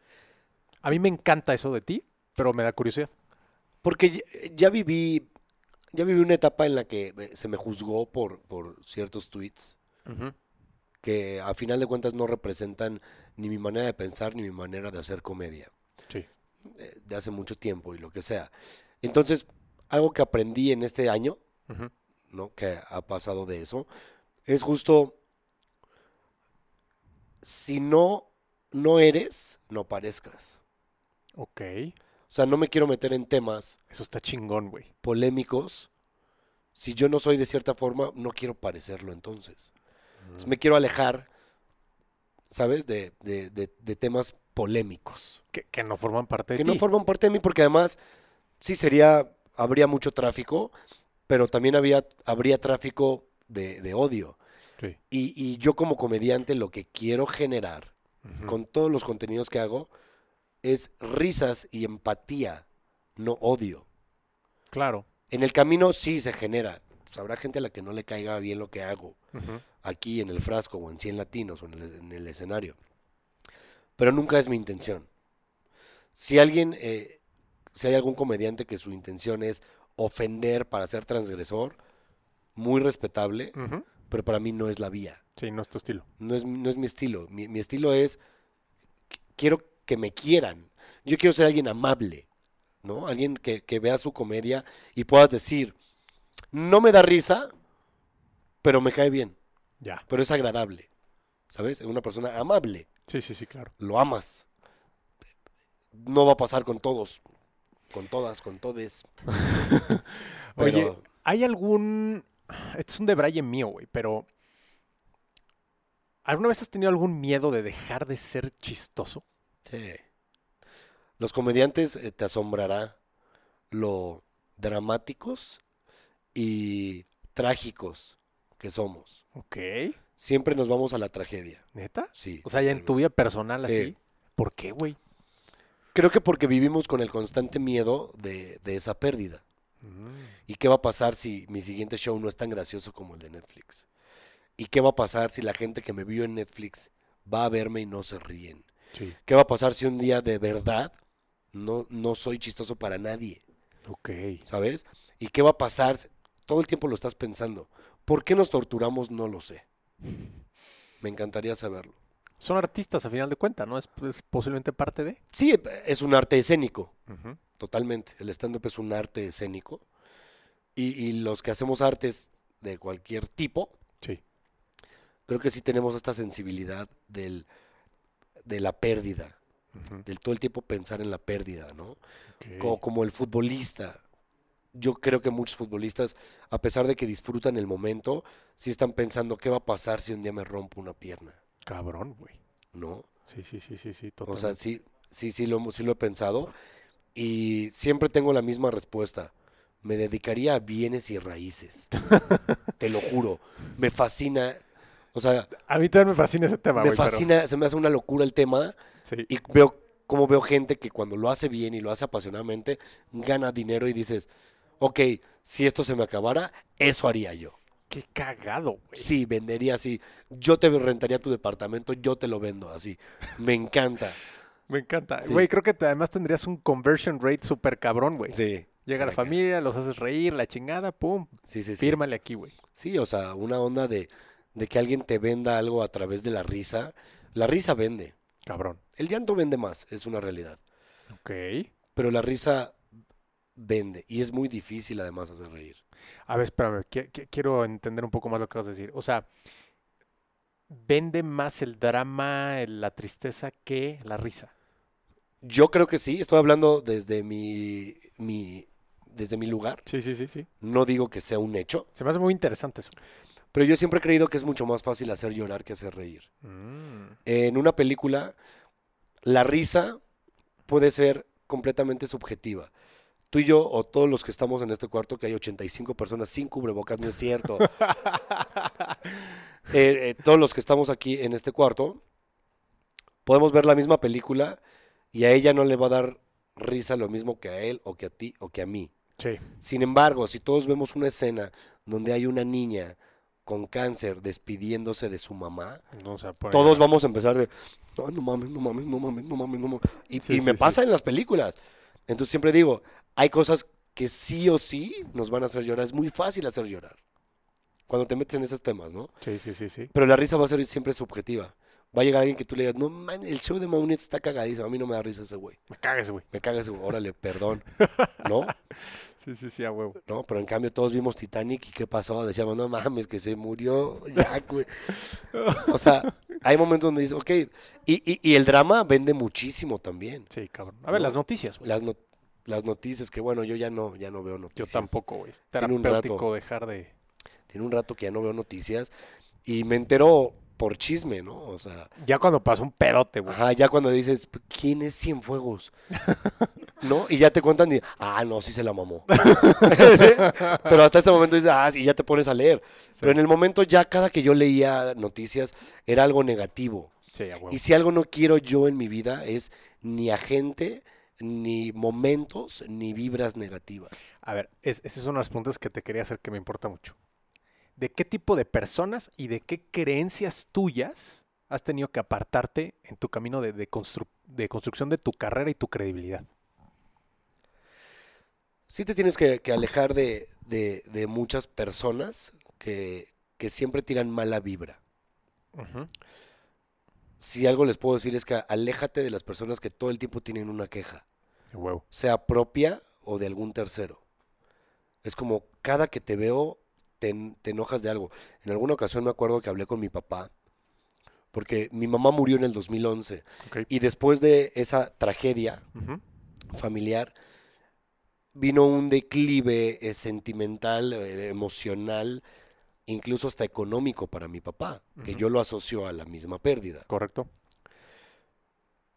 A mí me encanta eso de ti, pero me da curiosidad. Porque ya, ya viví, ya viví una etapa en la que eh, se me juzgó por, por ciertos tweets que a final de cuentas no representan ni mi manera de pensar ni mi manera de hacer comedia Sí. eh, de hace mucho tiempo y lo que sea. Entonces, algo que aprendí en este año. ¿no? Que ha pasado de eso, es justo, si no, no eres, no parezcas. Ok. O sea, no me quiero meter en temas Eso está chingón, güey. polémicos. Si yo no soy de cierta forma, no quiero parecerlo entonces. Entonces, me quiero alejar, ¿sabes? De, de- de- de temas polémicos. Que, que no forman parte de Que ti. no forman parte de mí porque además, sí sería, habría mucho tráfico, pero también había, habría tráfico de, de odio. Sí. Y, y yo como comediante lo que quiero generar con todos los contenidos que hago es risas y empatía, no odio. Claro. En el camino sí se genera. Pues habrá gente a la que no le caiga bien lo que hago aquí en el frasco o en 100 latinos o en el, en el escenario. Pero nunca es mi intención. Si alguien, eh, si hay algún comediante que su intención es ofender para ser transgresor, muy respetable. Pero para mí no es la vía. Sí, no es tu estilo. No es, no es mi estilo. Mi, mi estilo es, qu- quiero que me quieran. Yo quiero ser alguien amable, ¿no? Alguien que, que vea su comedia y puedas decir, no me da risa, pero me cae bien, Ya. pero es agradable, ¿sabes? Es una persona amable, Sí, sí, sí, claro. lo amas. No va a pasar con todos, con todas, con todes. Pero Oye, ¿hay algún... Esto es un debraye mío, güey, pero... ¿Alguna vez has tenido algún miedo de dejar de ser chistoso? sí. Los comediantes eh, te asombrará lo dramáticos y trágicos que somos. Ok. Siempre nos vamos a la tragedia. ¿Neta? Sí. O sea, ya en tu vida personal así. Sí. ¿Por qué, güey? Creo que porque vivimos con el constante miedo de, de esa pérdida. ¿Y qué va a pasar si mi siguiente show no es tan gracioso como el de Netflix? ¿Y qué va a pasar si la gente que me vio en Netflix va a verme y no se ríen? Sí. ¿Qué va a pasar si un día de verdad no, no soy chistoso para nadie? Ok. ¿Sabes? ¿Y qué va a pasar? Todo el tiempo lo estás pensando. ¿Por qué nos torturamos? No lo sé. Me encantaría saberlo. Son artistas a final de cuentas, ¿no? Es, es posiblemente parte de. Sí, es un arte escénico, totalmente. El stand-up es un arte escénico. Y, y los que hacemos artes de cualquier tipo, Sí. creo que sí tenemos esta sensibilidad del, de la pérdida, del todo el tiempo pensar en la pérdida, ¿no? Como, como el futbolista. Yo creo que muchos futbolistas, a pesar de que disfrutan el momento, sí están pensando qué va a pasar si un día me rompo una pierna, Cabrón, güey. ¿no? Sí, sí, sí, sí, sí, O totalmente. sea, sí, sí, sí lo, sí lo he pensado. Y siempre tengo la misma respuesta. Me dedicaría a bienes y raíces. Te lo juro. Me fascina. O sea, a mí también me fascina ese tema, me pero- fascina, se me hace una locura el tema. Sí. Y veo cómo veo gente que cuando lo hace bien y lo hace apasionadamente, gana dinero y dices, ok, si esto se me acabara, eso haría yo. Qué cagado, güey. Sí, vendería así. Yo te rentaría tu departamento, yo te lo vendo así. Me encanta. Me encanta. Sí. Güey, creo que te- además tendrías un conversion rate súper cabrón, güey. Sí. Llega la familia, los haces reír, la chingada, pum, Sí, sí, sí. fírmale aquí, güey. Sí, o sea, una onda de, de que alguien te venda algo a través de la risa. La risa vende. Cabrón. El llanto vende más, es una realidad. Ok. Pero la risa vende. Y es muy difícil además hacer reír. A ver, espérame, qui- qui- quiero entender un poco más lo que vas a decir. O sea, vende más el drama, la tristeza que la risa. Yo creo que sí, estoy hablando desde mi, mi, desde mi lugar. Sí, sí, sí, sí. No digo que sea un hecho, Se me hace muy interesante eso. pero yo siempre he creído que es mucho más fácil hacer llorar que hacer reír. Mm, En una película, la risa puede ser completamente subjetiva. Tú y yo, o todos los que estamos en este cuarto, que hay 85 personas sin cubrebocas, no es cierto. Eh, eh, todos los que estamos aquí en este cuarto, podemos ver la misma película y a ella no le va a dar risa lo mismo que a él, o que a ti, o que a mí. Sí. Sin embargo, si todos vemos una escena donde hay una niña con cáncer despidiéndose de su mamá, No, todos vamos a empezar de, no, no mames, no mames, no mames, no mames, no mames. Y, Sí, y me sí, pasa en las películas. Entonces siempre digo, hay cosas que sí o sí nos van a hacer llorar. Es muy fácil hacer llorar. Cuando te metes en esos temas, ¿no? Sí, sí, sí, sí. Pero la risa va a ser siempre subjetiva. Va a llegar alguien que tú le digas, no man, el show de Maunito está cagadísimo. A mí no me da risa ese güey. Me cagas, güey. Me caga ese güey. Órale, perdón. ¿No? Sí, sí, sí, a huevo. No, pero en cambio todos vimos Titanic y ¿qué pasó? Decíamos, no mames, que se murió Jack, güey. O sea, hay momentos donde dices, ok, y, y, y el drama vende muchísimo también. Sí, cabrón. A ver, No. las noticias, güey. Las, no- las noticias, que bueno, yo ya no, ya no veo Yo noticias. tampoco, güey. Es Tiene un terapéutico rato. dejar de... Tiene un rato que ya no veo noticias y me entero por chisme, ¿no? O sea, Ya cuando pasó un pedote, güey. ajá, ya cuando dices, ¿quién es Cienfuegos? ¿No? Y ya te cuentan y, ah, no, sí se la mamó. Pero hasta ese momento dices, ah, sí, ya te pones a leer. Pero en el momento ya cada que yo leía noticias era algo negativo. Sí. Y si algo no quiero yo en mi vida es ni a gente, ni momentos, ni vibras negativas. A ver, es- esa es una de las preguntas que te quería hacer que me importa mucho. ¿De qué tipo de personas y de qué creencias tuyas has tenido que apartarte en tu camino de, de constru- de construcción de tu carrera y tu credibilidad? Sí te tienes que, que alejar de, de- muchas personas que, que siempre tiran mala vibra. Ujú. Si algo les puedo decir es que aléjate de las personas que todo el tiempo tienen una queja, sea propia o de algún tercero. Es como cada que te veo te, te enojas de algo. En alguna ocasión me acuerdo que hablé con mi papá, porque mi mamá murió en el 2011 Ok. y después de esa tragedia familiar, vino un declive eh, sentimental, eh, emocional, incluso hasta económico para mi papá, que yo lo asocio a la misma pérdida. Correcto.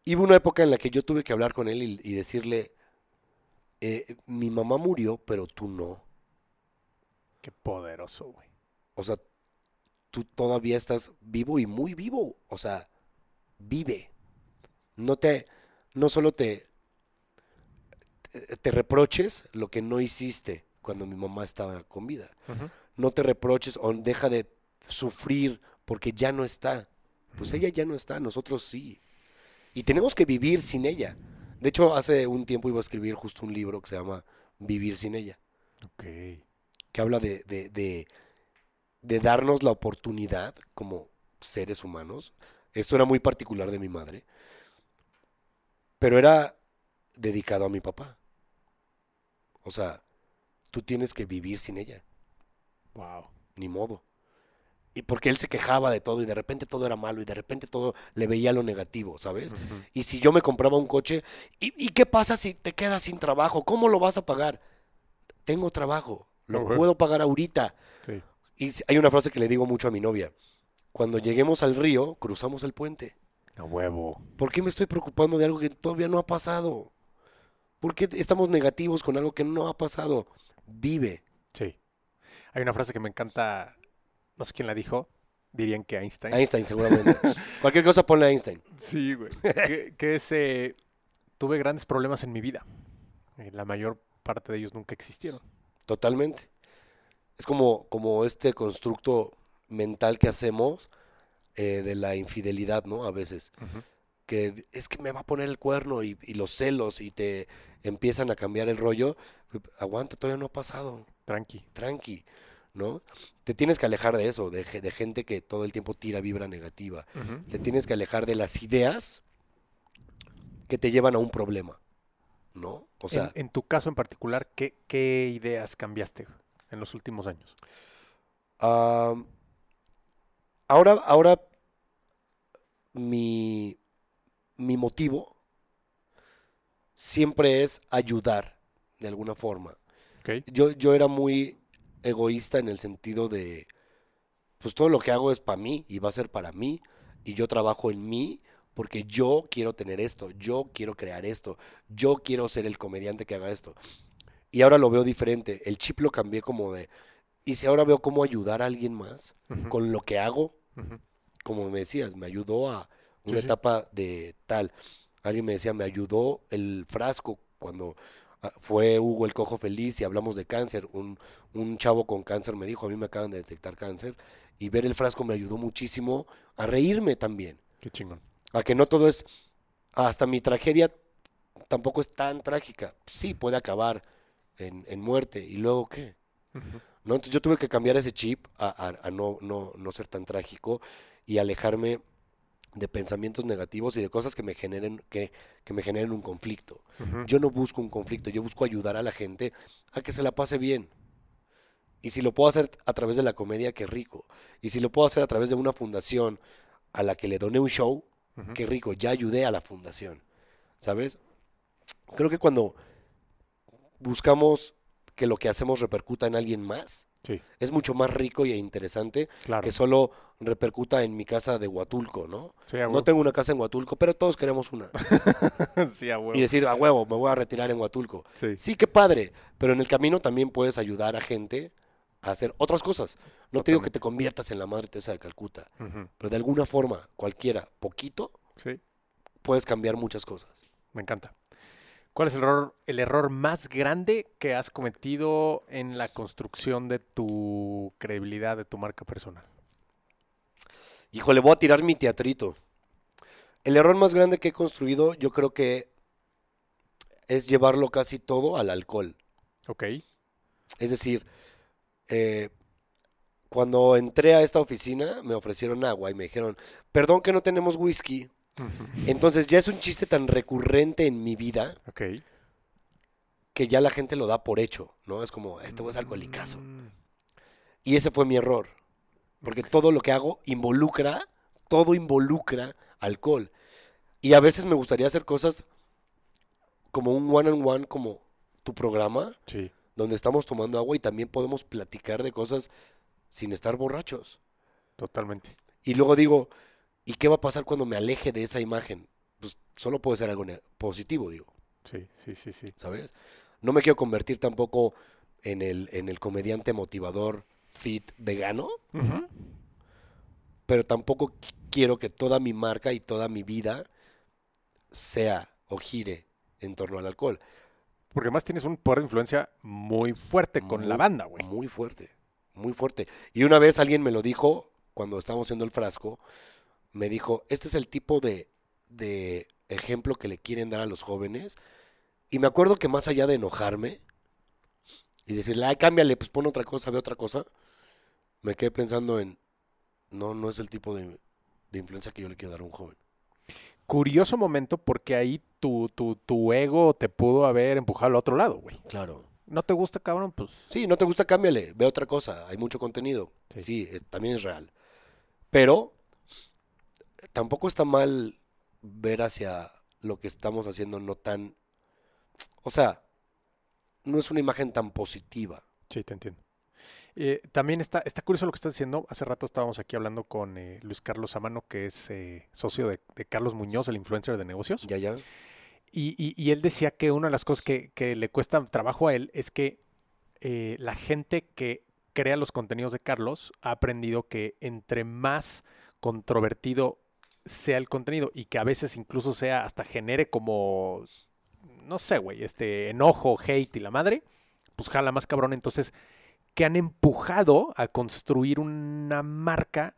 Y hubo una época en la que yo tuve que hablar con él y, y decirle, eh, mi mamá murió, pero tú no. Qué poderoso, güey. O sea, tú todavía estás vivo y muy vivo. O sea, vive. No te, no solo te, te, reproches lo que no hiciste cuando mi mamá estaba con vida. Ujú. No te reproches o deja de sufrir porque ya no está. Pues ella ya no está, nosotros sí. Y tenemos que vivir sin ella. De hecho, hace un tiempo iba a escribir justo un libro que se llama Vivir sin ella Ok. que habla de, de, de- de darnos la oportunidad como seres humanos. Esto era muy particular de mi madre, pero era dedicado a mi papá. O sea, tú tienes que vivir sin ella, Wow. ni modo. Y porque él se quejaba de todo y de repente todo era malo y de repente todo le veía lo negativo, ¿sabes? Y si yo me compraba un coche, ¿y, y qué pasa si te quedas sin trabajo? ¿Cómo lo vas a pagar? Tengo trabajo, lo Ok. puedo pagar ahorita. Sí. Y hay una frase que le digo mucho a mi novia. Cuando lleguemos al río, cruzamos el puente. A huevo. ¿Por qué me estoy preocupando de algo que todavía no ha pasado? ¿Por qué estamos negativos con algo que no ha pasado? Vive. Sí. Hay una frase que me encanta, no sé quién la dijo, dirían que Einstein. Einstein, seguramente. Cualquier cosa ponle a Einstein. Sí, güey. que, que es, eh, tuve grandes problemas en mi vida. La mayor parte de ellos nunca existieron. Totalmente. Es como, como este constructo mental que hacemos eh, de la infidelidad, ¿no? A veces. Que es que me va a poner el cuerno y, y los celos y te empiezan a cambiar el rollo, aguanta, todavía no ha pasado, Tranqui. tranqui, ¿no? Te tienes que alejar de eso, de, ge- de gente que todo el tiempo tira vibra negativa. Te tienes que alejar de las ideas que te llevan a un problema, ¿no? O sea, en, en tu caso en particular, ¿qué, qué ideas cambiaste en los últimos años? Ahora, ahora mi, mi motivo siempre es ayudar de alguna forma. Yo, yo era muy egoísta en el sentido de, pues todo lo que hago es para mí y va a ser para mí y yo trabajo en mí porque yo quiero tener esto, yo quiero crear esto, yo quiero ser el comediante que haga esto. Y ahora lo veo diferente, el chip lo cambié como de, y si ahora veo cómo ayudar a alguien más con lo que hago, como me decías, me ayudó a una sí. etapa de tal. Alguien me decía, me ayudó el frasco cuando fue Hugo el Cojo Feliz y hablamos de cáncer. Un, un chavo con cáncer me dijo, a mí me acaban de detectar cáncer. Y ver el frasco me ayudó muchísimo a reírme también. Qué chingón. A que no todo es, hasta mi tragedia tampoco es tan trágica. Sí, puede acabar en, en muerte. ¿Y luego qué? ¿no? Entonces yo tuve que cambiar ese chip a, a- a no, no, no ser tan trágico y alejarme de pensamientos negativos y de cosas que me generen, que, que me generen un conflicto. Yo no busco un conflicto, yo busco ayudar a la gente a que se la pase bien. Y si lo puedo hacer a través de la comedia, qué rico. Y si lo puedo hacer a través de una fundación a la que le doné un show, qué rico, ya ayudé a la fundación. ¿Sabes? Creo que cuando buscamos que lo que hacemos repercuta en alguien más, Sí, es mucho más rico y interesante claro. que solo repercuta en mi casa de Huatulco, ¿no? Sí, a No tengo una casa en Huatulco, pero todos queremos una. sí, a huevo. Y decir, a huevo, me voy a retirar en Huatulco. Sí. Sí, qué padre, pero en el camino también puedes ayudar a gente a hacer otras cosas. No te digo que te conviertas en la Madre Teresa de Calcuta, pero de alguna forma, cualquiera, poquito, Sí, puedes cambiar muchas cosas. me encanta. ¿Cuál es el error, el error más grande que has cometido en la construcción de tu credibilidad, de tu marca personal? Híjole, voy a tirar mi teatrito. El error más grande que he construido, yo creo que es llevarlo casi todo al alcohol. Ok. Es decir, eh, cuando entré a esta oficina me ofrecieron agua y me dijeron, perdón que no tenemos whisky. Entonces ya es un chiste tan recurrente en mi vida que ya la gente lo da por hecho, ¿no? Es como, este es alcoholicazo. Mm, Y ese fue mi error. Porque todo lo que hago involucra, todo involucra alcohol. Y a veces me gustaría hacer cosas como un one on one, como tu programa Sí. donde estamos tomando agua y también podemos platicar de cosas sin estar borrachos. Totalmente. Y luego digo, ¿y qué va a pasar cuando me aleje de esa imagen? Pues solo puede ser algo positivo, digo, Sí, sí, sí, sí. ¿sabes? No me quiero convertir tampoco en el, en el comediante motivador fit vegano, pero tampoco qu- quiero que toda mi marca y toda mi vida sea o gire en torno al alcohol. Porque además tienes un poder de influencia muy fuerte con la banda, güey. Muy fuerte, muy fuerte. Y una vez alguien me lo dijo, cuando estábamos haciendo el frasco, me dijo, este es el tipo de, de ejemplo que le quieren dar a los jóvenes. Y me acuerdo que más allá de enojarme y decirle, ay, cámbiale, pues pon otra cosa, ve otra cosa, me quedé pensando en, no, no es el tipo de, de influencia que yo le quiero dar a un joven. Curioso momento porque ahí tu, tu, tu ego te pudo haber empujado al otro lado, güey. Claro. ¿No te gusta, cabrón? Pues Sí, no te gusta, cámbiale, ve otra cosa, hay mucho contenido. Sí. Sí, es- también es real. Pero tampoco está mal ver hacia lo que estamos haciendo no tan... O sea, no es una imagen tan positiva. Sí, te entiendo. Eh, también está, está curioso lo que estás diciendo. Hace rato estábamos aquí hablando con eh, Luis Carlos Amano, que es eh, socio de, de Carlos Muñoz, el influencer de negocios. Ya, ya. Y, y- y él decía que una de las cosas que, que le cuesta trabajo a él es que la gente que crea los contenidos de Carlos ha aprendido que entre más controvertido sea el contenido y que a veces incluso sea hasta genere como, no sé, güey, este enojo, hate y la madre, pues jala más cabrón. Entonces, que han empujado a construir una marca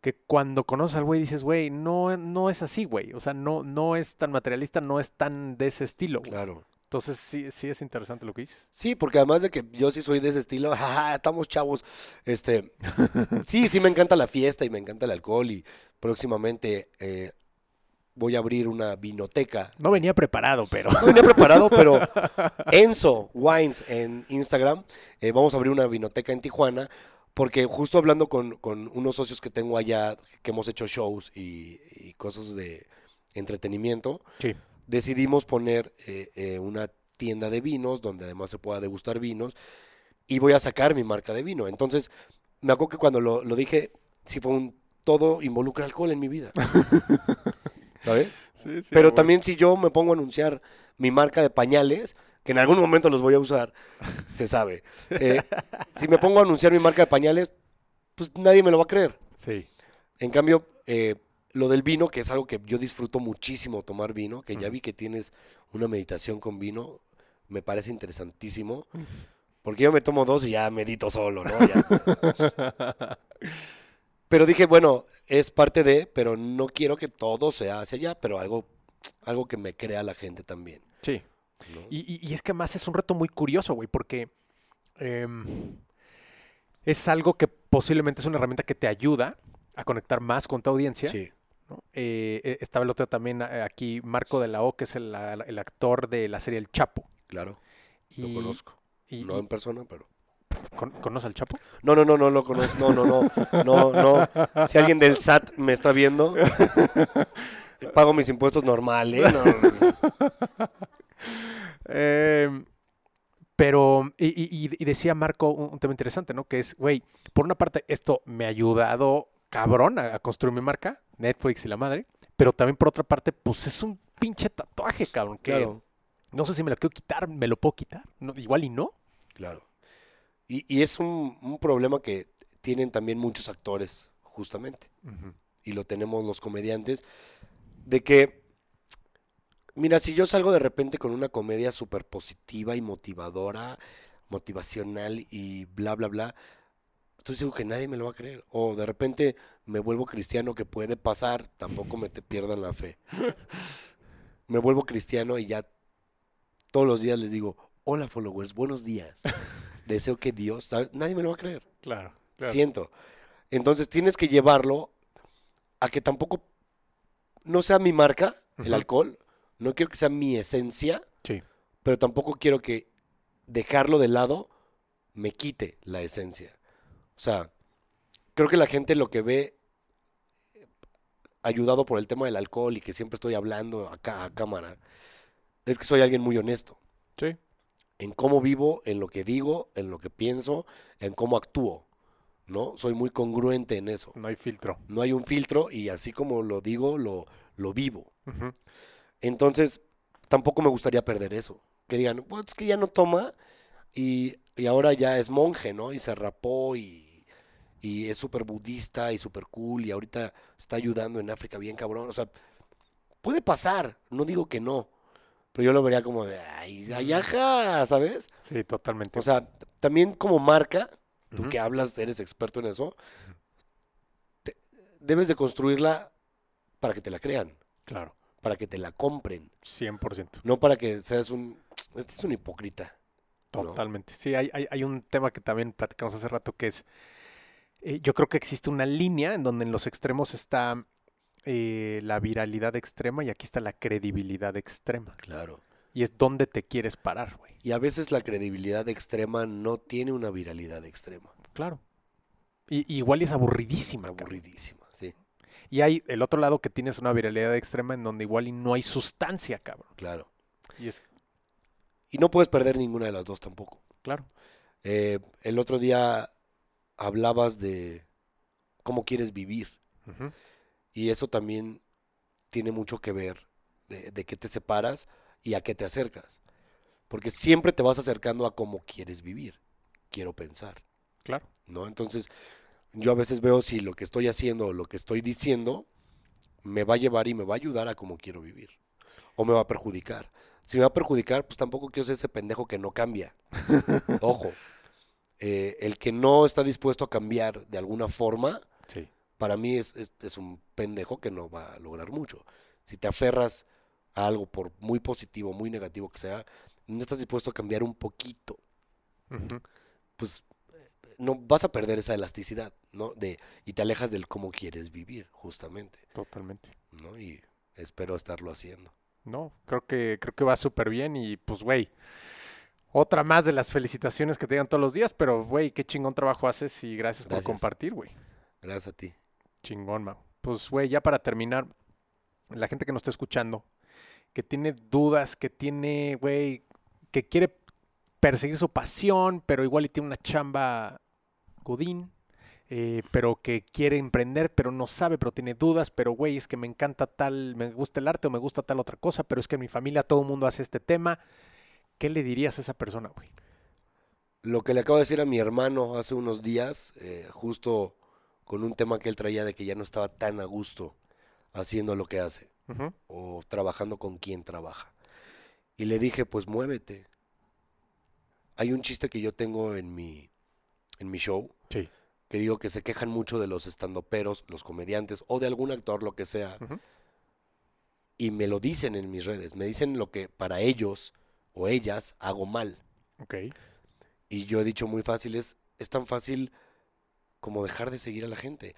que cuando conoces al güey dices, güey, no, no es así, güey. O sea, no, no es tan materialista, no es tan de ese estilo. Claro. Entonces, sí, sí es interesante lo que dices. Sí, porque además de que yo sí soy de ese estilo, jaja, estamos chavos, este, sí, sí me encanta la fiesta y me encanta el alcohol y próximamente eh, voy a abrir una vinoteca No venía preparado, pero. No venía preparado, pero Enzo Wines en Instagram. eh, vamos a abrir una vinoteca en Tijuana. Porque justo hablando con, con unos socios que tengo allá, que hemos hecho shows y, y cosas de entretenimiento, Sí. Decidimos poner eh, eh, una tienda de vinos donde además se pueda degustar vinos y voy a sacar mi marca de vino. Entonces, me acuerdo que cuando lo, lo dije, sí fue un todo involucra alcohol en mi vida. ¿Sabes? Pero también si yo me pongo a anunciar mi marca de pañales, que en algún momento los voy a usar, se sabe. Eh, si me pongo a anunciar mi marca de pañales, pues nadie me lo va a creer. Sí. En cambio, eh, lo del vino, que es algo que yo disfruto muchísimo tomar vino, que ya vi que tienes una meditación con vino, me parece interesantísimo. Porque yo me tomo dos y ya medito solo, ¿no? Ya. Pero dije, bueno, es parte de, pero no quiero que todo sea hacia allá, pero algo, algo que me crea la gente también. Sí. ¿no? Y, y- y es que además es un reto muy curioso, güey, porque em, es algo que posiblemente es una herramienta que te ayuda a conectar más con tu audiencia. Sí, ¿no? Eh, eh, estaba el otro también eh, aquí, Marco de la O, que es el, actor de la serie El Chapo. claro, lo conozco. y- no en persona, pero... ¿con- ¿Conoce al Chapo? No, no, no, no lo conozco. No, no, no, no, no. Si alguien del SAT me está viendo, pago mis impuestos normales. No, no, no. Em, pero, y, y- y- y decía Marco un, un tema interesante, ¿no? Que es, güey, por una parte, esto me ha ayudado cabrón a, a construir mi marca, Netflix y la madre, pero también por otra parte, pues es un pinche tatuaje, cabrón, que Claro, no sé si me lo quiero quitar, me lo puedo quitar, No, igual y no. claro. Y, y es un, un problema que tienen también muchos actores, justamente. y lo tenemos los comediantes, de que, mira, si yo salgo de repente con una comedia súper positiva y motivadora, motivacional y bla, bla, bla, estoy seguro que nadie me lo va a creer. O de repente me vuelvo cristiano, que puede pasar, tampoco me te pierdan la fe. Me vuelvo cristiano y ya todos los días les digo, hola followers, buenos días. Deseo que Dios, ¿sabes? nadie me lo va a creer Claro. siento. Entonces tienes que llevarlo a que tampoco no sea mi marca, el alcohol. No quiero que sea mi esencia, Sí. pero tampoco quiero que dejarlo de lado me quite la esencia. O sea, creo que la gente lo que ve ayudado por el tema del alcohol y que siempre estoy hablando acá a cámara, es que soy alguien muy honesto. Sí. en cómo vivo, en lo que digo, en lo que pienso, en cómo actúo, ¿no? Soy muy congruente en eso. No hay filtro. No hay un filtro y así como lo digo, lo, lo vivo. Entonces, tampoco me gustaría perder eso. Que digan, pues es que ya no toma y, y ahora ya es monje, ¿no? Y se rapó y, y es súper budista y súper cool y ahorita está ayudando en África bien cabrón. O sea, puede pasar, no digo que no. Pero yo lo vería como de, ay, ay, ajá, ¿sabes? Sí, totalmente. O sea, también como marca, tú que hablas, eres experto en eso, te- debes de construirla para que te la crean, claro, para que te la compren. 100%. No para que seas un. Este es un hipócrita. ¿no? Totalmente. Sí, hay, hay, hay un tema que también platicamos hace rato que es, eh, yo creo que existe una línea en donde en los extremos está eh, la viralidad extrema y aquí está la credibilidad extrema. Claro. Y es donde te quieres parar, güey. Y a veces la credibilidad extrema no tiene una viralidad extrema. Claro. Y, y igual es aburridísima, cabrón. Aburridísima, sí, Y hay el otro lado que tienes una viralidad extrema en donde igual y no hay sustancia, cabrón. claro. Y es, Y no puedes perder ninguna de las dos tampoco. claro. Eh, el otro día hablabas de cómo quieres vivir. Y eso también tiene mucho que ver de, de qué te separas y a qué te acercas. Porque siempre te vas acercando a cómo quieres vivir. Quiero pensar. Claro. ¿no? Entonces, yo a veces veo si lo que estoy haciendo o lo que estoy diciendo me va a llevar y me va a ayudar a cómo quiero vivir. O me va a perjudicar. Si me va a perjudicar, pues tampoco quiero ser ese pendejo que no cambia. Ojo. Eh, el que no está dispuesto a cambiar de alguna forma, Sí. para mí es, es- es un pendejo que no va a lograr mucho. Si te aferras a algo por muy positivo, muy negativo que sea, no estás dispuesto a cambiar un poquito pues eh, no vas a perder esa elasticidad, ¿no? De y te alejas del cómo quieres vivir, justamente, Totalmente. ¿no? Y espero estarlo haciendo. No, creo que, creo que va súper bien y pues, güey, otra más de las felicitaciones que te digan todos los días, pero, güey, qué chingón trabajo haces y gracias, por compartir, güey. Gracias a ti. Chingón, Mau. Pues, güey, ya para terminar, la gente que nos está escuchando, que tiene dudas, que tiene, güey, que quiere perseguir su pasión, pero igual y tiene una chamba godín, eh, pero que quiere emprender, pero no sabe, pero tiene dudas, pero, güey, es que me encanta tal, me gusta el arte o me gusta tal otra cosa, pero es que en mi familia todo el mundo hace este tema. ¿Qué le dirías a esa persona, güey? Lo que le acabo de decir a mi hermano hace unos días, eh, justo con un tema que él traía de que ya no estaba tan a gusto haciendo lo que hace o trabajando con quien trabaja. Y le dije, pues muévete. Hay un chiste que yo tengo en mi, en mi show, Sí. que digo que se quejan mucho de los estandoperos, los comediantes o de algún actor, lo que sea, y me lo dicen en mis redes, me dicen lo que para ellos o ellas hago mal. Ok. Y yo he dicho muy fácil, es, es tan fácil como dejar de seguir a la gente.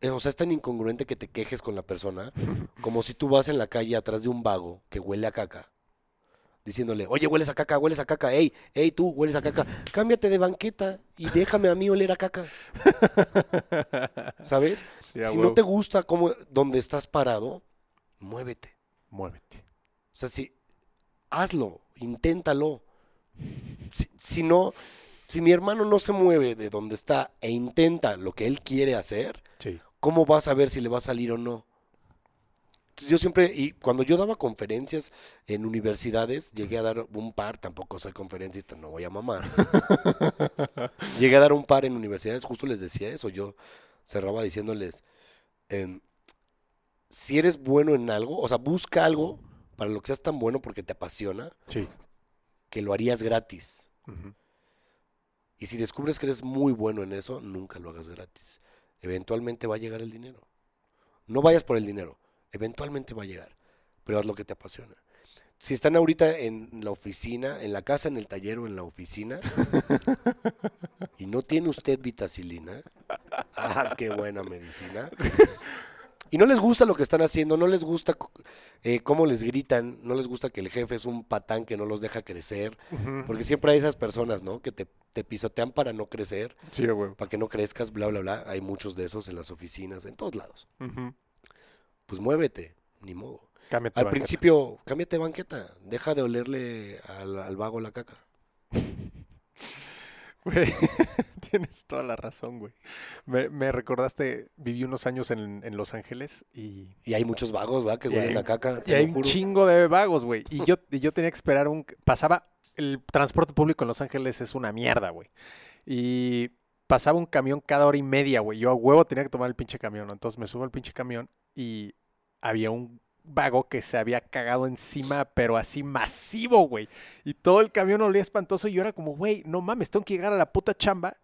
Eh, O sea, es tan incongruente que te quejes con la persona, como si tú vas en la calle atrás de un vago que huele a caca, diciéndole, oye, hueles a caca, hueles a caca, hey, hey, tú, hueles a caca, cámbiate de banqueta y déjame a mí oler a caca. ¿Sabes? Si no te gusta cómo, donde estás parado, muévete. Muévete. O sea, si, hazlo, inténtalo. Si, si no, si mi hermano no se mueve de donde está e intenta lo que él quiere hacer, Sí. ¿cómo vas a ver si le va a salir o no? Entonces, yo siempre, y cuando yo daba conferencias en universidades, llegué a dar un par, tampoco soy conferencista, no voy a mamar. llegué a dar un par en universidades, justo les decía eso, yo cerraba diciéndoles, em, si eres bueno en algo, o sea, busca algo para lo que seas tan bueno porque te apasiona, Sí. que lo harías gratis. Y si descubres que eres muy bueno en eso, nunca lo hagas gratis. Eventualmente va a llegar el dinero. No vayas por el dinero, eventualmente va a llegar, pero haz lo que te apasiona. Si están ahorita en la oficina, en la casa, en el taller o en la oficina, y no tiene usted vitacilina, ah, qué buena medicina. Y no les gusta lo que están haciendo, no les gusta eh, cómo les gritan, no les gusta que el jefe es un patán que no los deja crecer, porque siempre hay esas personas, ¿no? Que te, te pisotean para no crecer, Sí, huevo. para que no crezcas, bla, bla, bla. Hay muchos de esos en las oficinas, en todos lados. Pues muévete, ni modo. Cámbiate Al banqueta. principio, cámbiate banqueta, deja de olerle al, al vago la caca. Güey, tienes toda la razón, güey. Me, me recordaste, viví unos años en, en Los Ángeles y, Y hay muchos vagos, ¿verdad? Que huelen hay- a caca. y hay un chingo de vagos, güey. Y yo, y yo tenía que esperar un... Pasaba... El transporte público en Los Ángeles es una mierda, güey. Y pasaba un camión cada hora y media, güey. Yo a huevo tenía que tomar el pinche camión. ¿no? Entonces me subo al pinche camión y había un vago que se había cagado encima, pero así masivo, güey. Y todo el camión olía espantoso y yo era como, güey, no mames, tengo que llegar a la puta chamba.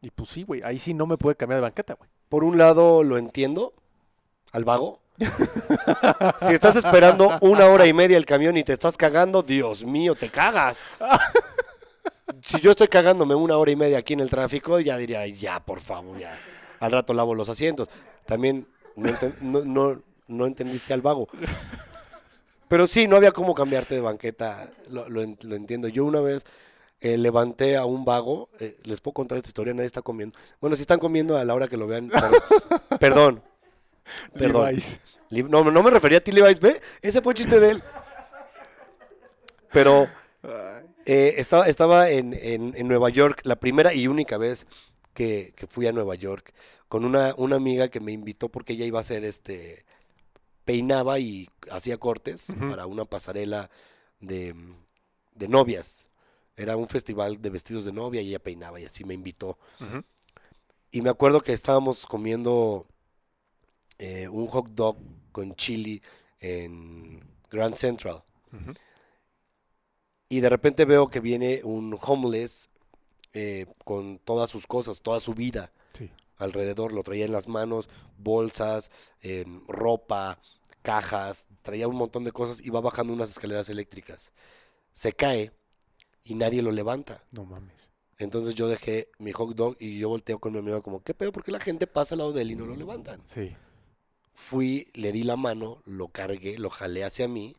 Y pues sí, güey, ahí sí no me pude cambiar de banqueta, güey. Por un lado lo entiendo, al vago. si estás esperando una hora y media el camión y te estás cagando, Dios mío, te cagas. si yo estoy cagándome una hora y media aquí en el tráfico, ya diría, "Ay, ya, por favor, ya. Al rato lavo los asientos. También no, no, no- no entendiste al vago. Pero sí, no había cómo cambiarte de banqueta, lo, lo en- lo entiendo. Yo una vez eh, levanté a un vago, eh, les puedo contar esta historia, nadie está comiendo. Bueno, si están comiendo a la hora que lo vean, perdón. perdón. Perdón. Levi's. No, no me refería a ti, Levi's, ve, ese fue chiste de él. Pero eh, estaba, estaba en, en- en Nueva York, la primera y única vez que, que fui a Nueva York, con una, una amiga que me invitó porque ella iba a hacer este, peinaba y hacía cortes para una pasarela de, de novias. Era un festival de vestidos de novia y ella peinaba y así me invitó. Y me acuerdo que estábamos comiendo eh, un hot dog con chili en Grand Central. Y de repente veo que viene un homeless eh, con todas sus cosas, toda su vida Sí. alrededor. Lo traía en las manos, bolsas, ropa, cajas, traía un montón de cosas y va bajando unas escaleras eléctricas. Se cae y nadie lo levanta. No mames. Entonces yo dejé mi hot dog y yo volteo con mi amigo como, ¿qué pedo? ¿Por qué la gente pasa al lado de él y no lo levantan? Sí. Fui, le di la mano, lo cargué, lo jalé hacia mí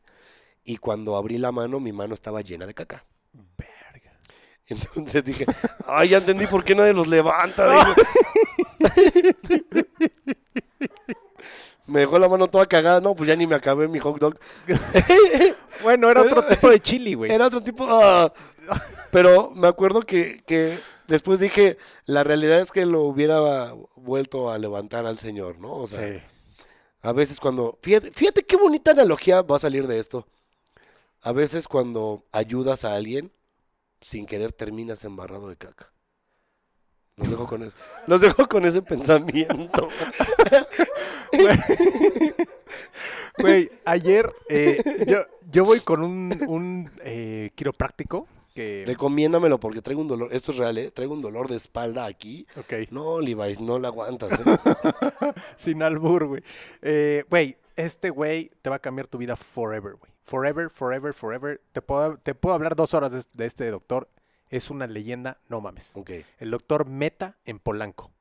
y cuando abrí la mano, mi mano estaba llena de caca. Verga. Entonces dije, ay, ya entendí por qué nadie los levanta. me dejó la mano toda cagada. No, pues ya ni me acabé mi hot dog. Bueno, era otro tipo de chili, güey. Era otro tipo. ah. Pero me acuerdo que, que después dije, la realidad es que lo hubiera vuelto a levantar al Señor, ¿no? O sea, Sí. a veces cuando. Fíjate, fíjate qué bonita analogía va a salir de esto. A veces cuando ayudas a alguien, sin querer terminas embarrado de caca. Los dejo con eso. Los dejo con ese pensamiento. Güey, ayer eh, yo, yo voy con un, un eh, quiropráctico que... Recomiéndamelo porque traigo un dolor. Esto es real, ¿eh? Traigo un dolor de espalda aquí. Ok, No, Levi's, no la aguantas. ¿eh? sin albur, güey. Eh, Güey, este güey te va a cambiar tu vida forever, güey. Forever, forever, forever. Te puedo, te puedo hablar dos horas de, de este doctor. Es una leyenda, no mames. Ok. El doctor Meta en Polanco.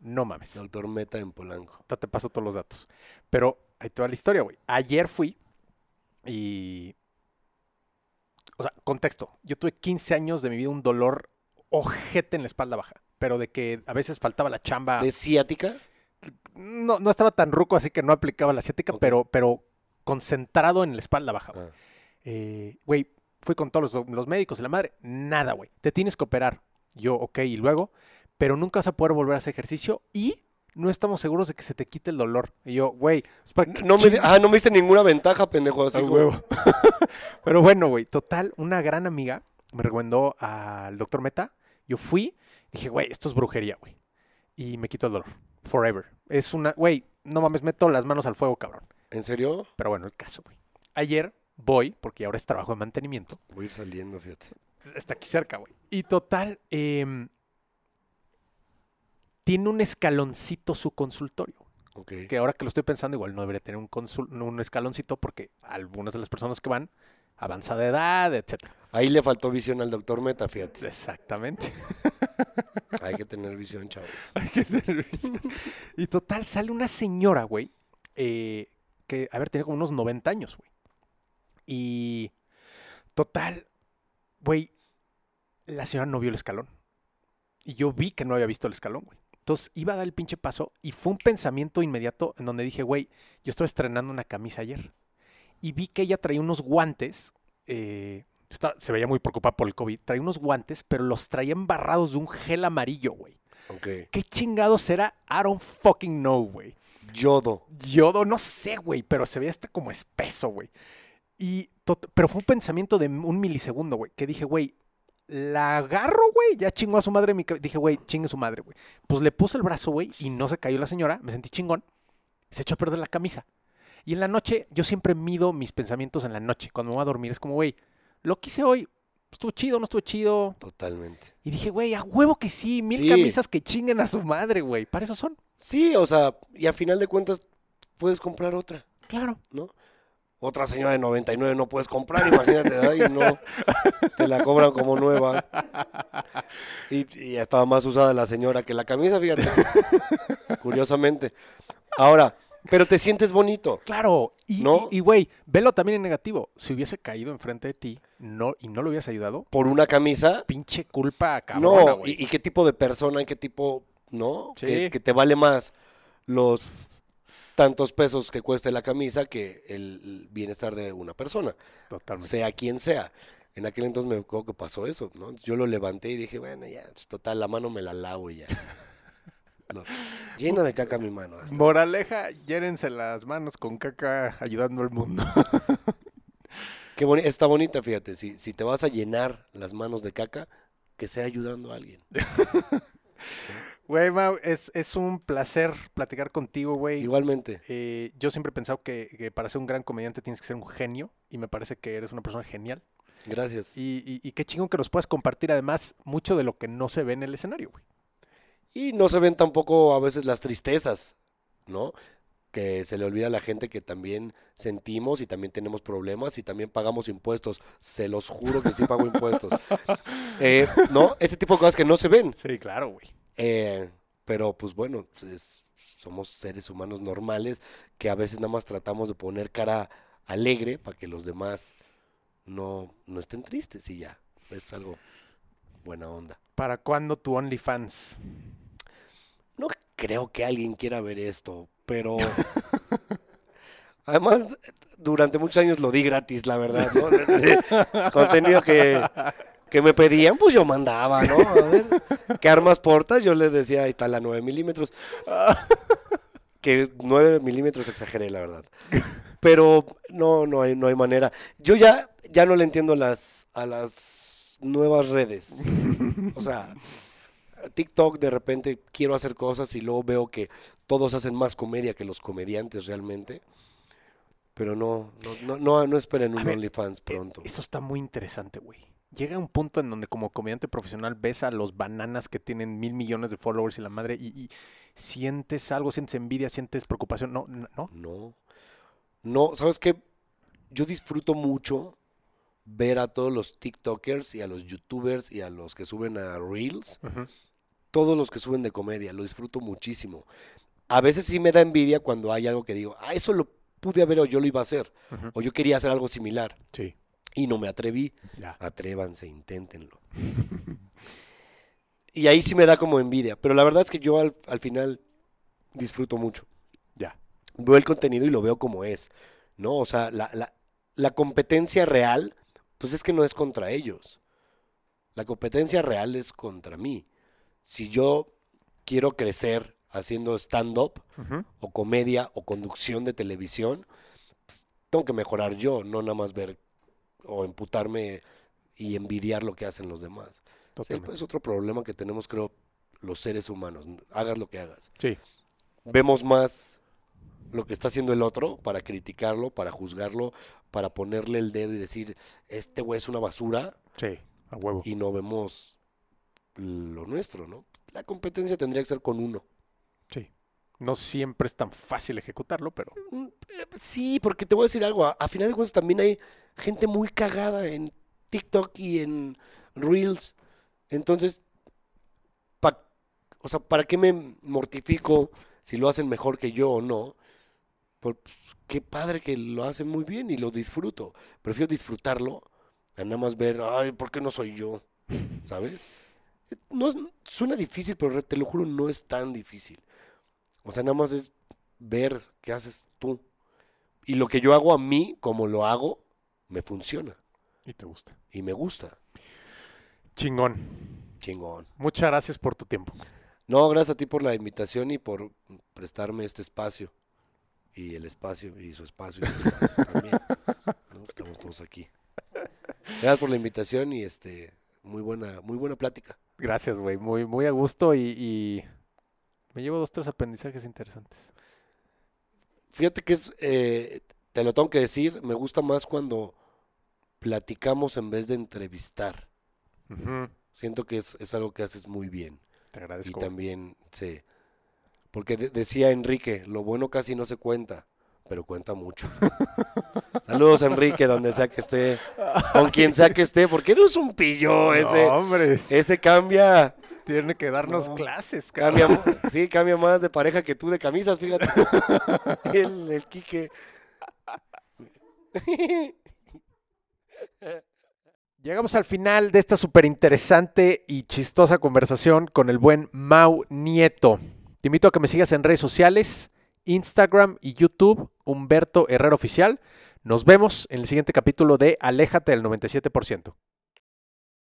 No mames. Doctor Meta en Polanco. Te paso todos los datos. Pero ahí te va la historia, güey. Ayer fui y... O sea, contexto. Yo tuve 15 años de mi vida un dolor ojete en la espalda baja. Pero de que a veces faltaba la chamba. ¿De ciática? No, no estaba tan ruco, así que no aplicaba la asiática, Ok. pero, pero concentrado en la espalda baja. güey. Ah, Eh, Güey, fui con todos los, los médicos y la madre. Nada, güey. Te tienes que operar. Yo, ok, y luego. Pero nunca vas a poder volver a hacer ejercicio y no estamos seguros de que se te quite el dolor. Y yo, güey, pues, ¿para qué No me, ah, no me diste ninguna ventaja, pendejo. Así huevo. Pero bueno, güey, total, una gran amiga me recomendó al doctor Meta. Yo fui, dije, güey, esto es brujería, güey. Y me quito el dolor. Forever. Es una, güey, no mames, meto las manos al fuego, cabrón. ¿En serio? Pero bueno, el caso, güey. Ayer voy, porque ahora es trabajo de mantenimiento. Voy a ir saliendo, fíjate. Está aquí cerca, güey. Y total, em, tiene un escaloncito su consultorio. Ok. Que ahora que lo estoy pensando, igual no debería tener un, consul- un escaloncito porque algunas de las personas que van, avanzada edad, etcétera. Ahí le faltó visión al doctor Meta, fíjate. Exactamente. Hay que tener visión, chavos. Hay que tener visión. y total, sale una señora, güey, eh, que, a ver, tenía como unos 90 años, güey. Y total, güey, la señora no vio el escalón. Y yo vi que no había visto el escalón, güey. Entonces iba a dar el pinche paso y fue un pensamiento inmediato en donde dije, güey, yo estaba estrenando una camisa ayer. Y vi que ella traía unos guantes, eh, se veía muy preocupada por el COVID. Traía unos guantes, pero los traía embarrados de un gel amarillo, güey. Ok. ¿Qué chingados era? I don't fucking know, güey. Yodo. Yodo, no sé, güey, pero se veía hasta como espeso, güey. Y pero fue un pensamiento de un milisegundo, güey, que dije, güey, la agarro, güey, ya chingó a su madre mi Dije, güey, chingue su madre, güey. Pues le puse el brazo, güey, y no se cayó la señora, me sentí chingón. Se echó a perder la camisa. Y en la noche, yo siempre mido mis pensamientos en la noche. Cuando me voy a dormir, es como, güey, lo que hice hoy, estuvo chido, no estuvo chido. Totalmente. Y dije, güey, a huevo que sí, mil Sí. camisas que chinguen a su madre, güey. Para eso son. Sí, o sea, y a final de cuentas puedes comprar otra, Claro. ¿no? Otra señora de 99 no puedes comprar, imagínate. Y no, te la cobran como nueva. Y, y estaba más usada la señora que la camisa, fíjate. Curiosamente. Ahora, pero te sientes bonito. Claro, y, ¿No? y- güey, velo también en negativo. Si hubiese caído enfrente de ti no, y no lo hubieras ayudado, Por una camisa, pinche culpa cabrona, no. ¿Y, y qué tipo de persona, y qué tipo, no? Sí. Que, que te vale más los tantos pesos que cueste la camisa que el bienestar de una persona. Totalmente. sea quien sea. En aquel entonces me acuerdo que pasó eso, ¿no? Yo lo levanté y dije, bueno, ya, pues, total, la mano me la lavo y ya. No, llena de caca mi mano. hasta. Moraleja, llérense las manos con caca ayudando al mundo. Qué boni- está bonita, fíjate, si, si te vas a llenar las manos de caca, que sea ayudando a alguien. Güey, Mau, es, es un placer platicar contigo, güey. Igualmente, Eh, yo siempre he pensado que, que para ser un gran comediante tienes que ser un genio y me parece que eres una persona genial. gracias. Y, y- y qué chingón que nos puedas compartir además mucho de lo que no se ve en el escenario, güey. Y no se ven tampoco a veces las tristezas, ¿no? Que se le olvida a la gente que también sentimos y también tenemos problemas y también pagamos impuestos. Se los juro que sí pago impuestos. Eh, ¿No? Ese tipo de cosas que no se ven. Sí, claro, güey. Eh, pero pues bueno, es- somos seres humanos normales que a veces nada más tratamos de poner cara alegre para que los demás no, no estén tristes y ya. Es algo buena onda. ¿Para cuándo tu OnlyFans? No creo que alguien quiera ver esto, pero además durante muchos años lo di gratis, la verdad, ¿no? Contenido que, que me pedían, pues yo mandaba, ¿no? A ver, ¿qué armas portas? Yo les decía, ahí está la 9 milímetros. Que 9 milímetros exageré, la verdad. Pero no, no hay, no hay manera. Yo ya, ya no le entiendo las, a las nuevas redes. O sea, TikTok de repente quiero hacer cosas y luego veo que todos hacen más comedia que los comediantes realmente. Pero no, no, no, no, no esperen un OnlyFans Eh, pronto. Eso está muy interesante, güey. Llega un punto en donde como comediante profesional ves a los bananas que tienen mil millones de followers y la madre y, y sientes algo, sientes envidia, sientes preocupación. No, no, no. No. ¿sabes qué? Yo disfruto mucho ver a todos los TikTokers y a los YouTubers y a los que suben a Reels, todos los que suben de comedia, lo disfruto muchísimo. A veces sí me da envidia cuando hay algo que digo, ah, eso lo pude haber o yo lo iba a hacer, o yo quería hacer algo similar Sí, y no me atreví. ya. Atrévanse, inténtenlo. y ahí sí me da como envidia, pero la verdad es que yo al, al final disfruto mucho. Ya. Veo el contenido y lo veo como es, ¿no? O sea, la, la- la competencia real, pues es que no es contra ellos. La competencia real es contra mí. Si yo quiero crecer haciendo stand-up o comedia o conducción de televisión, pues, tengo que mejorar yo, no nada más ver o emputarme y envidiar lo que hacen los demás. Sí, pues, es otro problema que tenemos, creo, los seres humanos. Hagas lo que hagas. Sí. Vemos más lo que está haciendo el otro para criticarlo, para juzgarlo, para ponerle el dedo y decir, este güey es una basura, Sí, a huevo. y no vemos lo nuestro, ¿no? La competencia tendría que ser con uno. No siempre es tan fácil ejecutarlo, pero Mm, eh, Sí, porque te voy a decir algo. A, final de cuentas también hay gente muy cagada en TikTok y en Reels. Entonces, o sea, ¿para qué me mortifico si lo hacen mejor que yo o no? Pues, qué padre que lo hacen muy bien y lo disfruto. Prefiero disfrutarlo a nada más ver, ay, ¿por qué no soy yo? ¿Sabes? No, suena difícil, pero te lo juro, no es tan difícil. O sea, nada más es ver qué haces tú. Y lo que yo hago a mí, como lo hago, me funciona. Y te gusta. y me gusta. Chingón. Chingón. Muchas gracias por tu tiempo. No, gracias a ti por la invitación y por prestarme este espacio. Y el espacio, y su espacio, y su espacio también. ¿no? Estamos todos aquí. Gracias por la invitación y este muy buena, muy buena plática. Gracias, güey. Muy, muy a gusto y, y me llevo dos, tres aprendizajes interesantes. Fíjate que es, eh, te lo tengo que decir, me gusta más cuando platicamos en vez de entrevistar. Siento que es, es algo que haces muy bien. Te Y agradezco. también, sí. Porque de- decía Enrique, lo bueno casi no se cuenta, pero cuenta mucho. Saludos, Enrique, donde sea que esté, con quien sea que esté, porque no es un pillo ese. No, hombre, es- Ese cambia, tiene que darnos No. clases, cabrón. cambia, sí, cambia más de pareja que tú de camisas, fíjate. El, el Quique. Llegamos al final de esta súper interesante y chistosa conversación con el buen Mau Nieto. Te invito a que me sigas en redes sociales, Instagram y YouTube, Humberto Herrera Oficial. Nos vemos en el siguiente capítulo de Aléjate del 97%.